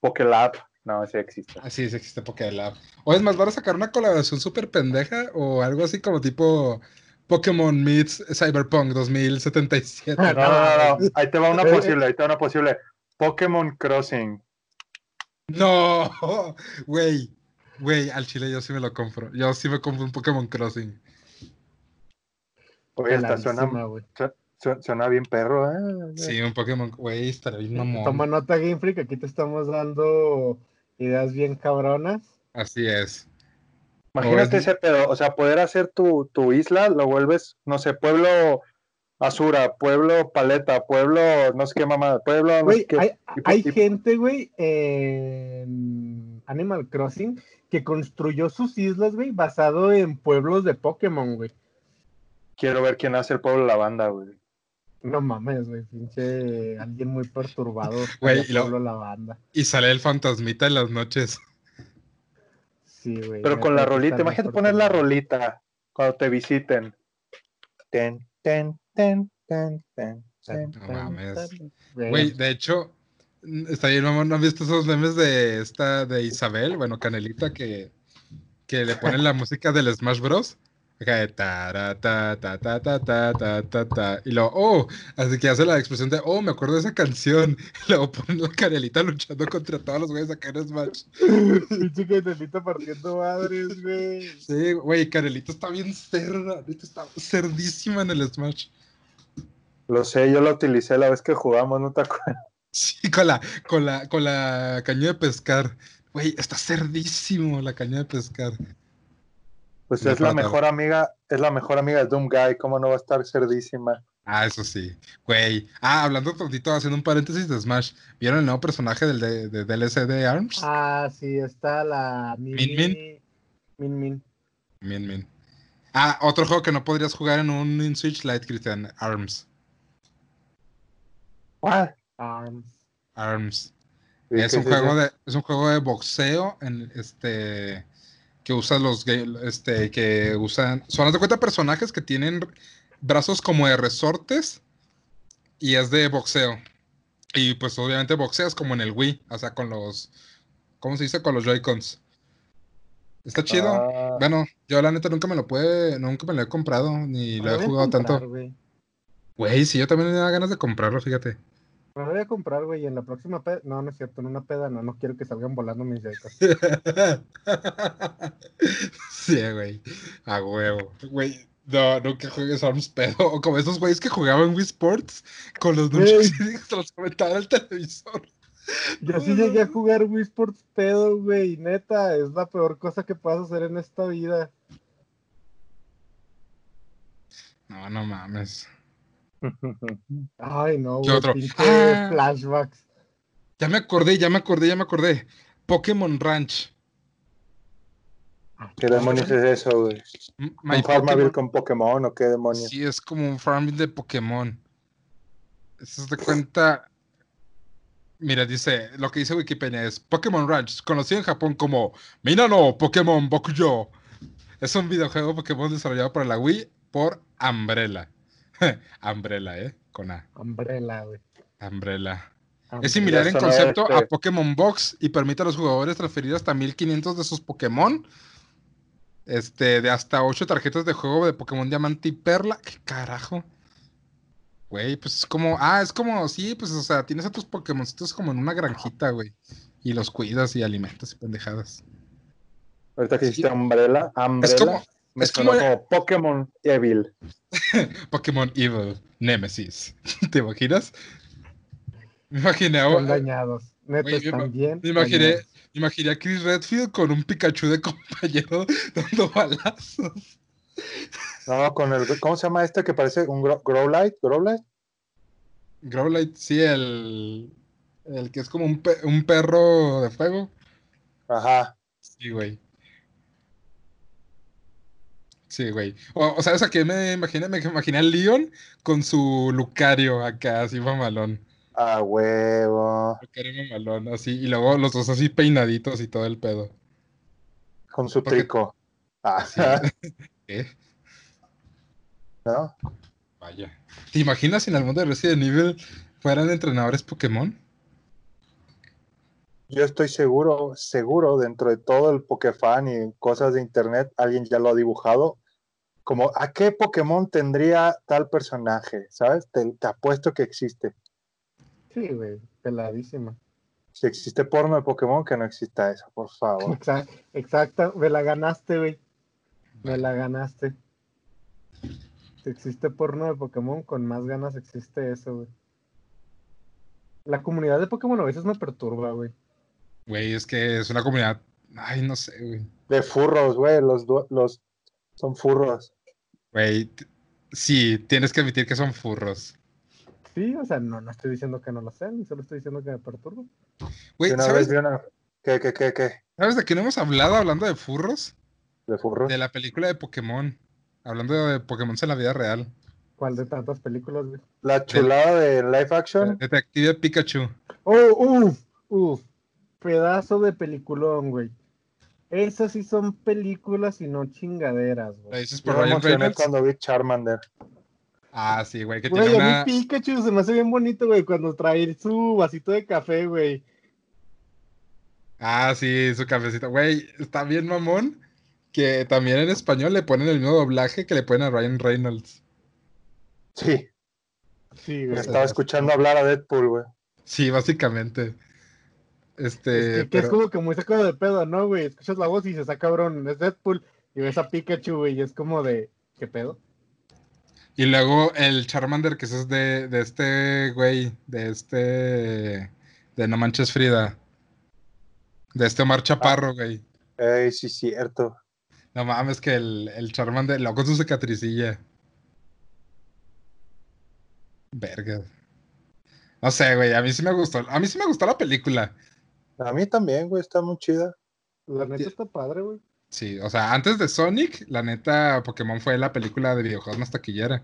Pokélab. No, ese existe. Ah, sí, sí existe Pokélab. O es más, ¿van a sacar una colaboración súper pendeja o algo así como tipo Pokémon meets Cyberpunk 2077? No, no, no, no. Ahí te va una posible, ahí te va una posible. Pokémon Crossing. No, güey, güey, al chile yo sí me lo compro. Yo sí me compro un Pokémon Crossing. Oye, esta suena, suena, bien perro, ¿eh? Sí, un Pokémon, güey, estaría bien mamón. Toma nota, Game Freak, aquí te estamos dando ideas bien cabronas. Así es. Imagínate ese pedo, o sea, poder hacer tu, tu isla, lo vuelves, no sé, pueblo Azura, pueblo Paleta, pueblo, no sé qué mamá, pueblo... hay, hay gente, güey, en Animal Crossing que construyó sus islas, güey, basado en pueblos de Pokémon, güey. Quiero ver quién hace el pueblo la banda, güey. No mames, güey, pinche alguien muy perturbado. Güey, y, la banda. y sale el fantasmita en las noches. Sí, güey. Pero con la rolita, imagínate poner la rolita cuando te visiten. Ten, ten, ten, ten, ten, ten. No mames. Güey, de hecho, está bien, mamón. ¿No han visto esos memes de esta de Isabel? Bueno, Canelita, que, que le ponen la música del Smash Bros. Acá de ta, ta, ta, ta, ta, ta, ta, ta, ta. Y luego, oh, así que hace la expresión de, oh, me acuerdo de esa canción. Y luego ponen la Canelita luchando contra todos los güeyes acá en Smash. Pinche canelita partiendo madres, güey. Sí, güey, Canelita está bien cerda. Está cerdísima en el Smash. Lo sé, yo la utilicé la vez que jugamos, ¿no te acuerdas? Sí, con la, con la, con la caña de pescar. Güey, está cerdísimo la caña de pescar. Pues es la mejor amiga, es la mejor amiga de Doom Guy, ¿cómo no va a estar cerdísima? Ah, eso sí. Güey. Ah, hablando tantito, haciendo un paréntesis de Smash. ¿Vieron el nuevo personaje del de, de DLC de ARMS? Ah, sí, está la Min Min Min. Min. Min Min. Ah, otro juego que no podrías jugar en un in Switch Lite, Christian. ARMS. ¿What? Arms. ARMS. ¿Y Es un juego de, es un juego de boxeo en este que usa los este que usan. Son de cuenta personajes que tienen brazos como de resortes y es de boxeo. Y pues obviamente boxeas como en el Wii, o sea, con los ¿cómo se dice? con los Joy-Cons. Está chido. Ah, Bueno, yo la neta nunca me lo puede, nunca me lo he comprado ni lo he jugado comprar, tanto. güey. Sí, yo también da ganas de comprarlo, fíjate. Me lo voy a comprar, güey, y en la próxima peda. No, no es cierto, en una peda no, no quiero que salgan volando mis joycons. sí, güey. A huevo. Güey, no, nunca juegues Arms pedo. O como esos güeyes que jugaban Wii Sports con los nunchucks y se los al televisor. Yo sí llegué a jugar Wii Sports pedo, güey. Neta, es la peor cosa que puedas hacer en esta vida. No, no mames. Ay, no, ¿Qué güey. otro? Pinche Ah. flashbacks. Ya me acordé, ya me acordé, ya me acordé. Pokémon Ranch. ¿Qué demonios es eso, güey? ¿Un Farmville con Pokémon o qué demonios? Sí, es como un farming de Pokémon. Eso se cuenta. Mira, dice, lo que dice Wikipedia es Pokémon Ranch, conocido en Japón como Minano Pokémon Bokuyo. Es un videojuego Pokémon desarrollado para la Wii por Umbrella. Umbrella, ¿eh? Con A. Umbrella, güey. Umbrella. Umbrella. Es similar en concepto a este- Pokémon Box y permite a los jugadores transferir hasta 1500 de sus Pokémon. Este, de hasta 8 tarjetas de juego de Pokémon Diamante y Perla. ¿Qué carajo? Güey, pues es como. Ah, es como. Sí, pues, o sea, tienes a tus Pokémoncitos como en una granjita, güey. Y los cuidas y alimentas y pendejadas. Ahorita que Sí. dijiste Umbrella, Umbrella, como- me es como- como Pokémon Evil. Pokémon Evil Nemesis. ¿Te imaginas? Me imaginé, dañados. Me imaginé, dañados. me imaginé a Chris Redfield con un Pikachu de compañero dando balazos. No, con el, ¿cómo se llama este que parece un Grow- Growlite? ¿Growlite? Growlite, sí, el, el que es como un, pe- un perro de fuego. Ajá. Sí, güey. Sí, güey. O, o sabes a qué me imaginé? Me imaginé a Leon con su Lucario acá, así mamalón. A huevo. Lucario mamalón, así. Y luego los dos así peinaditos y todo el pedo. Con su Porque- trico. Ah, Sí. ¿Qué? ¿no? Vaya. ¿Te imaginas si en el mundo de Resident Evil fueran entrenadores Pokémon? Yo estoy seguro, seguro, dentro de todo el Pokefan y cosas de internet, alguien ya lo ha dibujado. Como, ¿a qué Pokémon tendría tal personaje? ¿Sabes? Te, te apuesto que existe. Sí, güey. Peladísima. Si existe porno de Pokémon, que no exista eso, por favor. Exa- Exacto. Me la ganaste, güey. Me la ganaste. Si existe porno de Pokémon, con más ganas existe eso, güey. La comunidad de Pokémon a veces me perturba, güey. Güey, es que es una comunidad. Ay, no sé, güey. De furros, güey, los, los son furros. Güey, sí, tienes que admitir que son furros. Sí, o sea, no, no estoy diciendo que no lo sean, solo estoy diciendo que me perturba. Güey, una ¿sabes, vez vi una... ¿Qué, qué, qué, qué? ¿sabes de qué no hemos hablado hablando de furros? De furros. De la película de Pokémon. Hablando de Pokémon en la vida real. ¿Cuál de tantas películas, güey? La chulada de live action. Detective Pikachu. Oh, uff, uff. Pedazo de peliculón, güey. Esas sí son películas y no chingaderas, ¿La güey. dices por Ryan Reynolds? cuando vi Charmander. Ah, sí, güey, que Güey, tiene a una... mí Pikachu se me hace bien bonito, güey, cuando trae su vasito de café, güey. Ah, sí, su cafecito. Güey, está bien mamón que también en español le ponen el mismo doblaje que le ponen a Ryan Reynolds. Sí, Sí, güey. estaba escuchando hablar a Deadpool, güey. Sí, básicamente. Este, Es que, que es como que muy sacado de pedo, ¿no, güey? Escuchas la voz y dices, ah, cabrón, es Deadpool. Y ves a Pikachu, güey, y es como de, ¿qué pedo? Y luego el Charmander, que es de, de este güey, de este... De No Manches Frida. De este Omar Chaparro, güey. Ey, sí, cierto. No mames, que el, el Charmander, lo con su cicatricilla. Verga. No sé, güey, a mí sí me gustó. A mí sí me gustó la película. A mí también, güey, está muy chida. La neta Sí. está padre, güey. Sí, o sea, antes de Sonic, la neta, Pokémon fue la película de videojuegos más taquillera.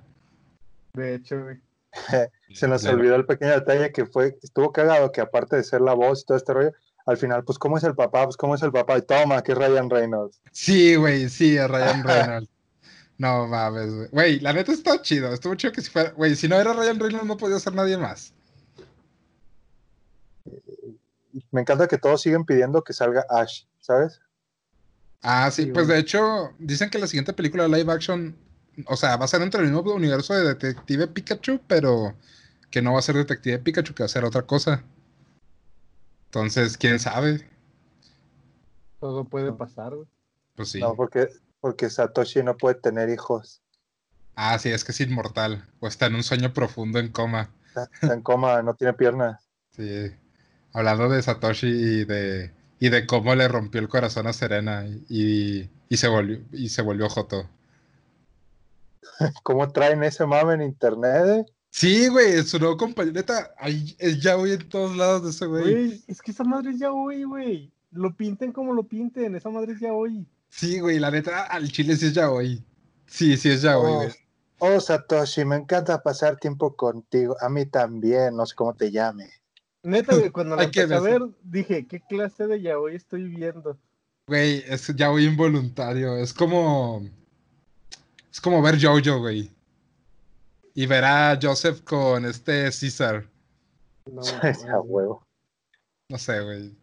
De hecho, güey. Se nos Claro. olvidó el pequeño detalle que fue, estuvo cagado, que aparte de ser la voz y todo este rollo, al final, pues, ¿cómo es el papá? Pues, ¿cómo es el papá? Y toma, que es Ryan Reynolds. Sí, güey, sí, a Ryan Reynolds. No mames, güey. Güey, la neta está chido. Estuvo chido que si fuera. Güey, si no era Ryan Reynolds, no podía ser nadie más. Me encanta que todos siguen pidiendo que salga Ash, ¿sabes? Ah, sí, Sí, pues de hecho, dicen que la siguiente película de live action, o sea, va a ser dentro del mismo universo de Detective Pikachu, pero que no va a ser Detective Pikachu, que va a ser otra cosa. Entonces, quién sabe. Todo puede pasar, güey. Pues sí. No, porque, porque Satoshi no puede tener hijos. Ah, sí, es que es inmortal. O está en un sueño profundo en coma. Está, está en coma, no tiene piernas. Sí. Hablando de Satoshi y de, y de cómo le rompió el corazón a Serena y, y se volvió, y se volvió Joto. ¿Cómo traen ese mame en internet? eh? Sí, güey, su nuevo compañero, neta, ahí es ya voy en todos lados de ese güey. Güey, es que esa madre es ya hoy, güey. Lo pinten como lo pinten, esa madre es ya hoy. Sí, güey, la neta, al chile sí es ya hoy. Sí, sí es ya hoy, Oh, güey. oh, Satoshi, me encanta pasar tiempo contigo. A mí también, no sé cómo te llame. Neta, güey, cuando la empecé a ver, dije, ¿qué clase de yaoi estoy viendo? Güey, es ya voy involuntario. Es como. Es como ver Jojo, güey. Y ver a Joseph con este César. No, a huevo. No sé, güey.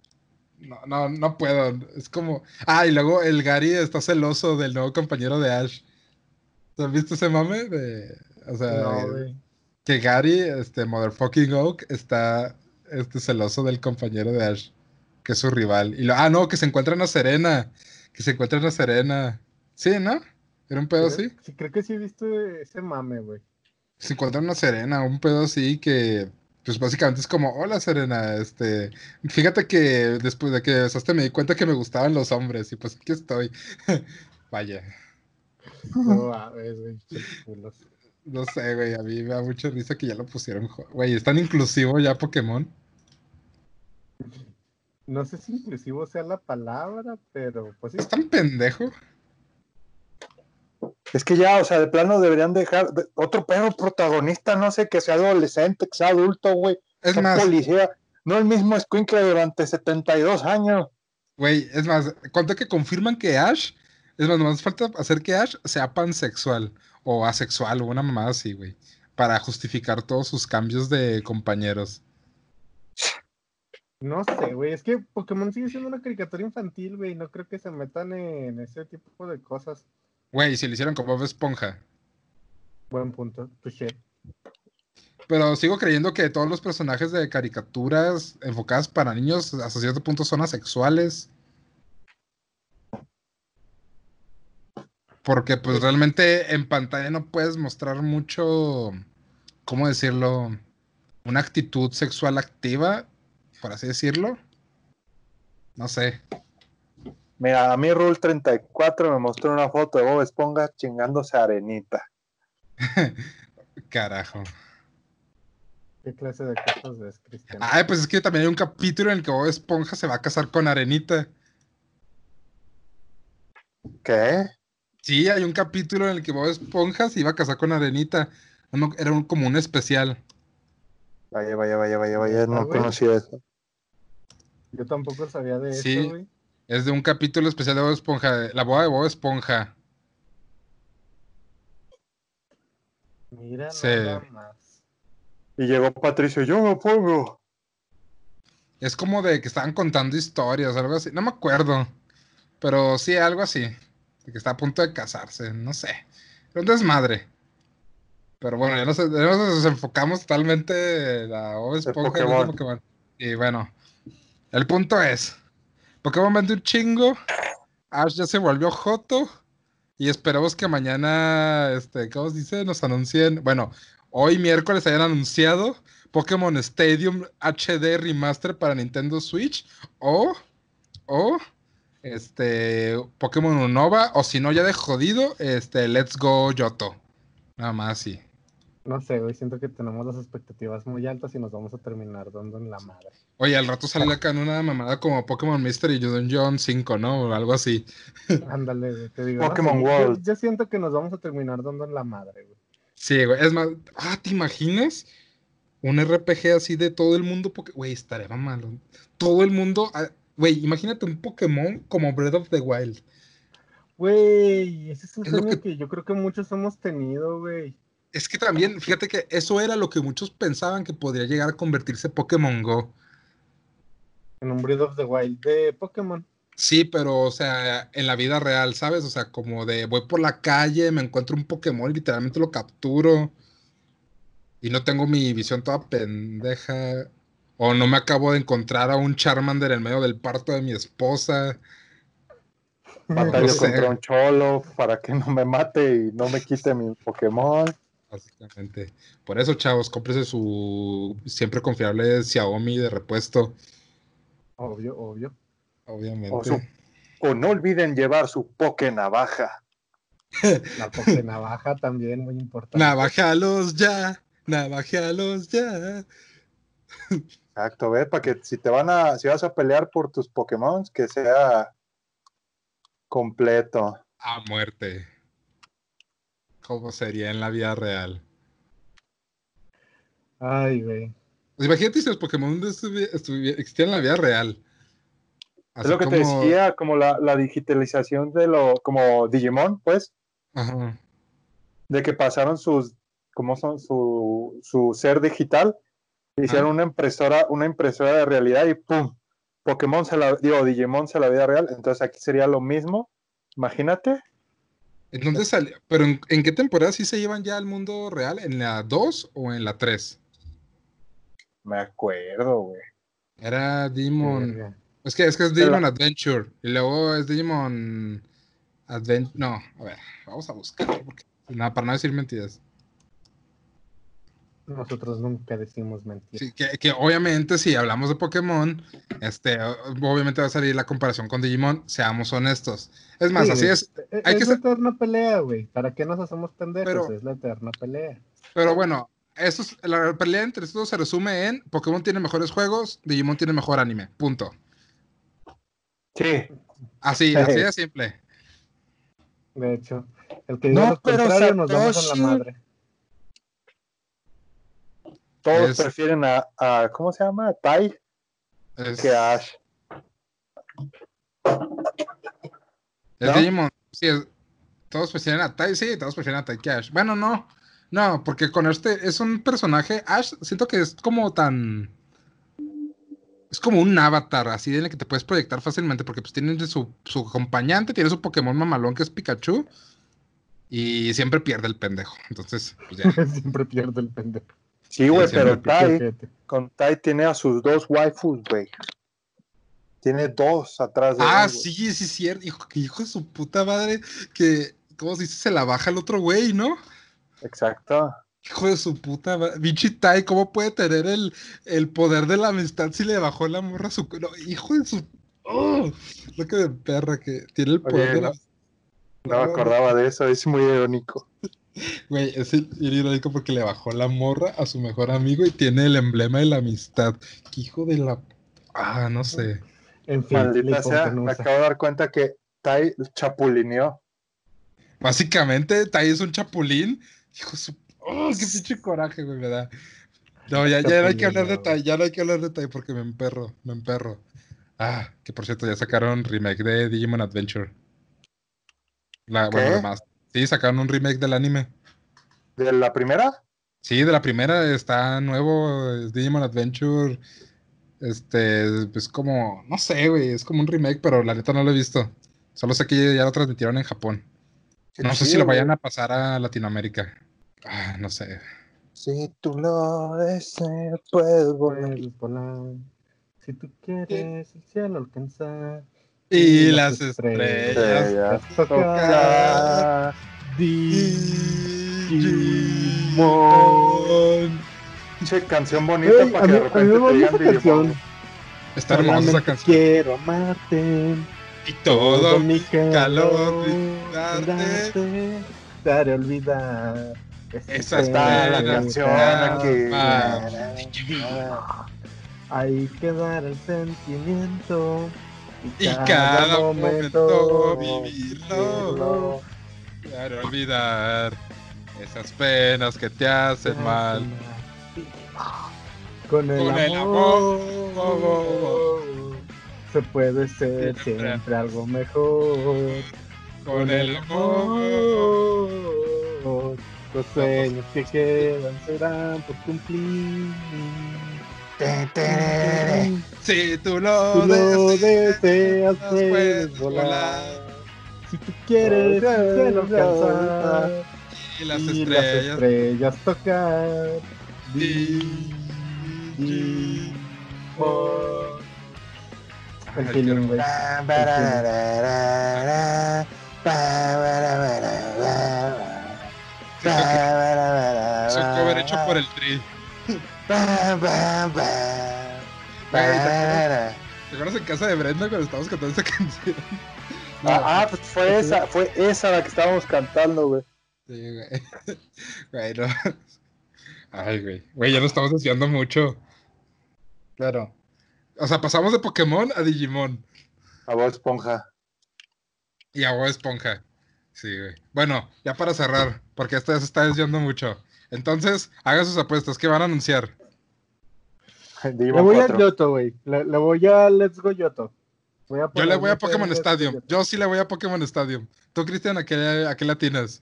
No, no, no puedo. Es como. Ah, y luego el Gary está celoso del nuevo compañero de Ash. ¿Has visto ese mame? De... O sea, no, güey. que Gary, este motherfucking Oak, está este, celoso del compañero de Ash, que es su rival. Y lo, ah, no, que se encuentran a Serena. Que se encuentran a Serena. Sí, ¿no? Era un pedo así. Sí, creo que sí he visto ese mame, güey. Se encuentran a Serena, un pedo así que. Pues básicamente es como, hola Serena, este, fíjate que después de que besaste me di cuenta que me gustaban los hombres y pues aquí estoy. Vaya, No mames, güey. No sé, güey, a mí me da mucha risa que ya lo pusieron. Güey, es tan inclusivo ya Pokémon. No sé si inclusivo sea la palabra, pero pues sí. Es tan pendejo. Es que ya, o sea, de plano deberían dejar de- otro perro protagonista, no sé, que sea adolescente, que sea adulto, güey. Es sea más, policía. No el mismo Squinkle durante 72 años. güey, es más, cuánto que confirman que Ash, es más, nomás falta hacer que Ash sea pansexual o asexual o una mamada así, güey, para justificar todos sus cambios de compañeros. No sé, güey. Es que Pokémon sigue siendo una caricatura infantil, güey. No creo que se metan en ese tipo de cosas. Güey, si lo hicieron con Bob Esponja. Buen punto. Touché. Pero sigo creyendo que todos los personajes de caricaturas enfocadas para niños hasta cierto punto son asexuales. Porque pues realmente en pantalla no puedes mostrar mucho, ¿cómo decirlo? Una actitud sexual activa, por así decirlo. No sé. Mira, a mí Rule 34 me mostró una foto de Bob Esponja chingándose a arenita. Carajo. ¿Qué clase de cosas ves, Cristian? Ay, pues es que también hay un capítulo en el que Bob Esponja se va a casar con Arenita. ¿Qué? Sí, hay un capítulo en el que Bob Esponja se iba a casar con Arenita. Era un- como un especial. Vaya, vaya, vaya, vaya, vaya, Ah, no güey. conocía eso. Yo tampoco sabía de Sí. eso, güey. Es de un capítulo especial de Bob Esponja, la boda de Bob Esponja. Mira, Sí. nada más. Y llegó Patricio, yo me pongo. Es como de que estaban contando historias, algo así. No me acuerdo. Pero sí, algo así. De que está a punto de casarse, no sé. Un desmadre. Pero bueno, ya nos, ya nos desenfocamos totalmente la Bob Esponja y de Pokémon. Pokémon. Y bueno, el punto es: Pokémon vende un chingo. Ash ya se volvió Joto. Y esperamos que mañana, este, ¿cómo se dice? Nos anuncien. Bueno, hoy miércoles hayan anunciado Pokémon Stadium HD Remaster para Nintendo Switch. O, o, este, Pokémon Unova. O si no, ya de jodido, este, Let's Go Yoto. Nada más, sí. No sé, güey, siento que tenemos las expectativas muy altas y nos vamos a terminar dando en la madre. Oye, al rato sale acá en una mamada como Pokémon Mystery Dungeon 5, ¿no? O algo así. Ándale, güey, te digo. no Pokémon sé, yo- World. Yo, siento que nos vamos a terminar dando en la madre, güey. Sí, güey. Es más, ah, ¿te imaginas? Un RPG así de todo el mundo. Poké- Güey, estaría malo. Todo el mundo. Güey, imagínate un Pokémon como Breath of the Wild. Güey, ese es un Es sueño que- que... yo creo que muchos hemos tenido, güey. Es que también, fíjate que eso era lo que muchos pensaban que podría llegar a convertirse Pokémon Go. En un Breath of the Wild de Pokémon. Sí, pero, o sea, en la vida real, ¿sabes? O sea, como de voy por la calle, me encuentro un Pokémon literalmente lo capturo. Y no tengo mi visión toda pendeja. O no me acabo de encontrar a un Charmander en medio del parto de mi esposa. Batallo sé. contra un cholo para que no me mate y no me quite mi Pokémon. Básicamente. Por eso, chavos, cómprese su siempre confiable Xiaomi de repuesto. Obvio, obvio. Obviamente. O, su- o no olviden llevar su Poké Navaja. La Pokénavaja también, muy importante. Navajealos ya. Navajealos ya. Exacto, ve, para que si te van a, si vas a pelear por tus Pokémon, que sea completo. A muerte. ¿Cómo sería en la vida real? Ay, güey. Pues imagínate si los Pokémon existieran en la vida real. es lo que te decía, como la, la digitalización de lo, como Digimon, pues, Ajá. de que pasaron sus, como son su, su ser digital, hicieron Ah. una impresora, una impresora de realidad y pum, Pokémon se la, digo, Digimon se la vida real, entonces aquí sería lo mismo, imagínate, ¿En dónde salió? ¿Pero en, en qué temporada sí se llevan ya al mundo real? ¿En la 2 o en la 3? me acuerdo, güey. Era Digimon. Verga. Es que es, que es Digimon Adventure. Y luego es Digimon Adventure. No, a ver, vamos a buscar. Porque, nada, para no decir mentiras. Nosotros nunca decimos mentiras. Sí, que, que obviamente si hablamos de Pokémon, este, obviamente va a salir la comparación con Digimon, seamos honestos. Es más, Sí, así güey. es. E- hay es que la ser- eterna pelea, güey. ¿Para qué nos hacemos pendejos? Pero- es la eterna pelea. Pero bueno, eso es- la pelea entre estos se resume en Pokémon tiene mejores juegos, Digimon tiene mejor anime. Punto. Sí, Así, así de simple. De hecho, el que No, diga lo pero contrario nos vamos a la madre. Todos Es- prefieren a, a, ¿cómo se llama? Tai Es, que a Ash. ¿no? Digimon. Sí, es- todos prefieren a Tai, sí, todos prefieren a Tai que a Ash. Bueno, no. No, porque con este es un personaje. Ash, siento que es como tan. Es como un avatar, así en el que te puedes proyectar fácilmente, porque pues tiene su, su acompañante, tiene su Pokémon mamalón que es Pikachu. Y siempre pierde el pendejo. Entonces, pues ya. Siempre pierdo el pendejo. Sí, güey, Sí, pero Tai, Fíjate. con Tai tiene a sus dos waifus, güey. Tiene dos atrás de Ah, él, sí, sí, es cierto. Hijo, que hijo de su puta madre. Que, ¿cómo se dice? Se la baja el otro güey, ¿no? Exacto. Hijo de su puta madre. Vinci Tai, ¿cómo puede tener el, el poder de la amistad si le bajó la morra a su. No, hijo de su. ¡Oh! Lo que de perra que tiene el poder Oye, de la. No me acordaba de eso, es muy irónico. Güey, es el, el irónico porque le bajó la morra a su mejor amigo y tiene el emblema de la amistad. Que hijo de la. Ah, no sé. En fin, Maldita la sea, me acabo de dar cuenta que Tai chapulineó. Básicamente, Tai es un chapulín. Hijo su. ¡Oh, qué pinche coraje, güey, me da! No, ya, ya no hay que hablar de Tai, ya no hay que hablar de Tai porque me emperro, me emperro. Ah, que por cierto, ya sacaron remake de Digimon Adventure. La, bueno, ¿Qué? además. Sí, sacaron un remake del anime. ¿De la primera? Sí, de la primera está nuevo, es Digimon Adventure. Este, pues como, no sé, güey, es como un remake, pero la neta no lo he visto. Solo sé que ya lo transmitieron en Japón. Qué No sé si lo vayan güey. a pasar a Latinoamérica. Ah, no sé. Si tú lo deseas, puedes volar. Si tú quieres el cielo alcanzar. Y las las estrellas. estrellas. Tocar. Digimon. Pinche canción bonita Ey, para que mí, de repente te digan. Digimon. Está hermosa esa canción. Quiero amarte. Y todo mi calor darte, haré olvidar. Esa Está la canción espera, aquí. ah. Hay que dar el sentimiento. Y cada momento vivirlo. Claro, olvidar esas penas que te hacen mal. Con el, Con el amor, amor. se puede ser Siempre. siempre algo mejor. Con el amor, Los sueños que quedan serán por cumplir. Si tú lo, Tú lo deseas, deseas, puedes puedes volar. Si tú quieres cielo alcanzar Y las y las estrellas. estrellas tocar. Di- Di- Oh. El feeling, güey. Es un cover hecho por el Tri. Ba, ba, ba. ¿Te acuerdas en casa de Brenda cuando estábamos cantando esa canción? Ah, ah, pues fue esa, fue esa la que estábamos cantando, güey. Sí, güey. Güey, no. Ay, güey. Güey, ya nos estamos desviando mucho. Claro. O sea, pasamos de Pokémon a Digimon. A Bob Esponja. Y a Bob Esponja. Sí, güey. Bueno, ya para cerrar, porque esto ya se está desviando mucho. Entonces, hagan sus apuestas. ¿Qué van a anunciar? Le voy a 4. Yoto, güey. Le, le voy a Let's Go Yoto. Voy a Yo le voy a Pokémon Stadium. Yo sí le voy a Pokémon Stadium. ¿Tú, Cristian, a qué, a qué latinas?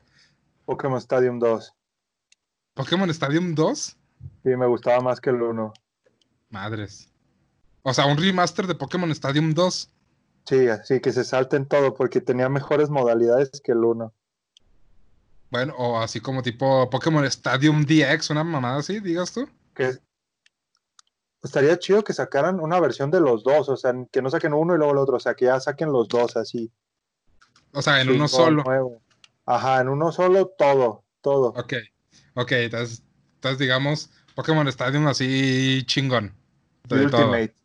Pokémon Stadium 2. ¿Pokémon Stadium 2? Sí, me gustaba más que el 1. Madres. O sea, un remaster de Pokémon Stadium 2. Sí, así que se salten todo porque tenía mejores modalidades que el 1. Bueno, o así como tipo Pokémon Stadium DX, una mamada así, digas tú. Que estaría chido que sacaran una versión de los dos, o sea, que no saquen uno y luego el otro, o sea, que ya saquen los dos así. O sea, en uno solo. nuevo. Ajá, en uno solo todo, todo. Ok, ok, entonces, entonces digamos Pokémon Stadium así chingón. De todo. Ultimate.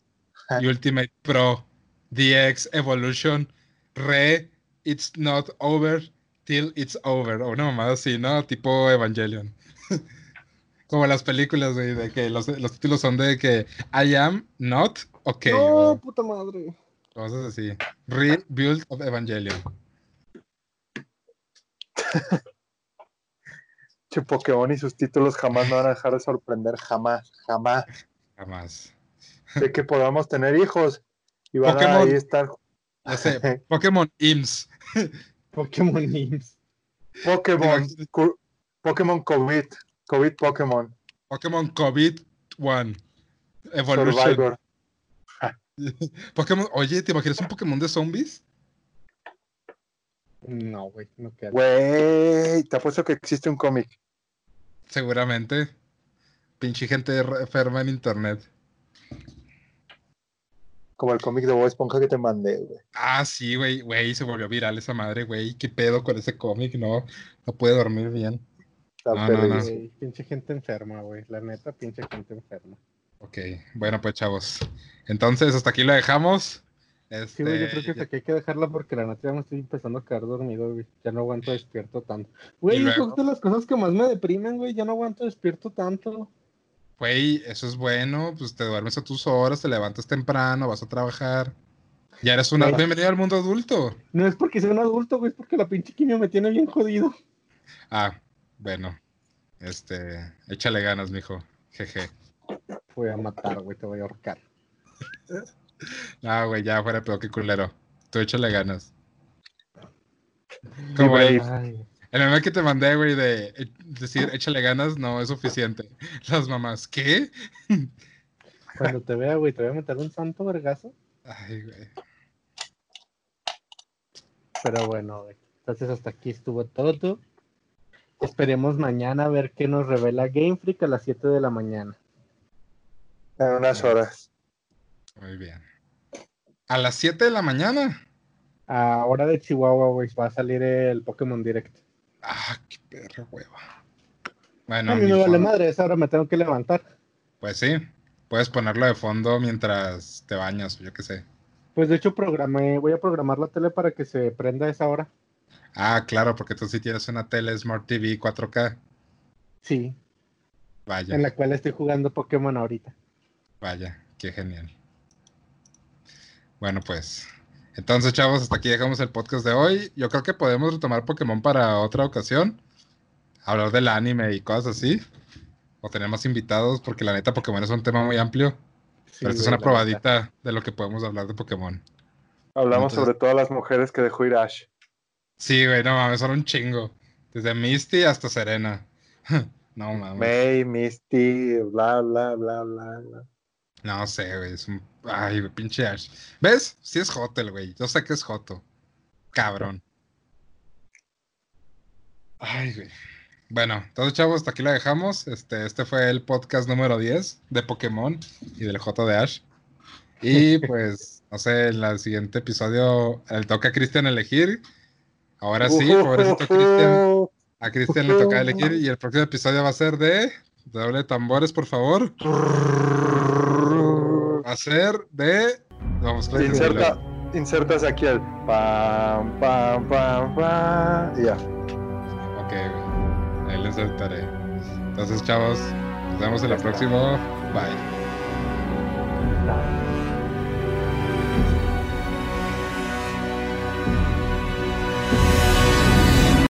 Y Ultimate Pro, DX, Evolution, Re, It's Not Over, Till It's Over. O una mamada así, ¿no? Tipo Evangelion. Como las películas, güey, de que los, los títulos son de que I am not okay. No, o puta madre. cosas así. Rebuild of Evangelion. Che, Pokémon y sus títulos jamás me van a dejar de sorprender, jamás, jamás. Jamás. De que podamos tener hijos y van a ahí estar Ya sé, Pokémon IMSS. Pokémon Nims. Pokémon, Pokémon COVID, COVID Pokémon, Pokémon COVID 1. Evolution. Survivor. Pokémon, oye, ¿te imaginas un Pokémon de zombies? No, güey, no queda. Güey, te apuesto que existe un cómic. Seguramente. Pinche gente enferma en internet. Como el cómic de Bob Esponja que te mandé, güey. Ah, sí, güey, güey, se volvió viral esa madre, güey. ¿Qué pedo con ese cómic? No, no puede dormir bien. Está No, no, no. Güey, pinche gente enferma, güey. La neta, pinche gente enferma. Ok, bueno, pues chavos. Entonces, hasta aquí lo dejamos. Sí, güey, yo Este, creo que hasta aquí hay que dejarla porque la neta ya me estoy empezando a quedar dormido, güey. Ya no aguanto despierto tanto. Güey, es de las cosas que más me deprimen, güey. Ya no aguanto despierto tanto. Güey, eso es bueno, pues te duermes a tus horas, te levantas temprano, vas a trabajar. Ya eres una... Bienvenido al mundo adulto. No es porque sea un adulto, güey, es porque la pinche quimio me tiene bien jodido. Ah, bueno. Este, échale ganas, mijo. Jeje. Voy a matar, güey, te voy a ahorcar. No, güey, ya fuera peor que culero. Tú échale ganas. Como el. Ay, El meme que te mandé, güey, de eh, decir échale ganas, no es suficiente. Las mamás, ¿qué? Cuando te vea, güey, te voy a meter un santo vergazo. Ay, güey. Pero bueno, güey. Entonces hasta aquí estuvo todo. Esperemos mañana a ver qué nos revela Game Freak a las 7 de la mañana. En unas horas. Muy bien. A las 7 de la mañana. A hora de Chihuahua, güey, va a salir el Pokémon Direct. Ah, qué perra hueva. Bueno, a mí me vale madre, esa hora me tengo que levantar. Pues sí, puedes ponerlo de fondo mientras te bañas, yo qué sé. Pues de hecho programé, voy a programar la tele para que se prenda a esa hora. Ah, claro, porque tú sí tienes una tele Smart TV 4K. Sí, Vaya, en la cual estoy jugando Pokémon ahorita. vaya, qué genial. Bueno, pues. Entonces, chavos, hasta aquí dejamos el podcast de hoy. Yo creo que podemos retomar Pokémon para otra ocasión. Hablar del anime y cosas así. O tener más invitados, porque la neta Pokémon es un tema muy amplio. Sí, pero esta es una probadita de lo que podemos hablar de Pokémon. Hablamos Entonces- sobre todas las mujeres que dejó ir Ash. Sí, güey, no mames, son un chingo. Desde Misty hasta Serena. no mames. May, Misty, bla, bla, bla, bla, bla. No sé, güey, es un... Ay, pinche Ash. ¿Ves? Sí es Joto, güey. Yo sé que es Joto. Cabrón. Ay, güey. Bueno, entonces, chavos, hasta aquí la dejamos. Este, este fue el podcast número 10 de Pokémon y del Joto de Ash. Y pues, no sé, en el siguiente episodio le toca a Cristian elegir. Ahora sí, pobrecito Cristian. A Cristian le toca elegir y el próximo episodio va a ser de... Doble tambores, por favor. Va a ser de... Vamos, Inserta, insertas aquí el pam, pam, pam, pam. Y ya. Ok. Ahí lo insertaré. Entonces, chavos, nos vemos en la próxima. Bye.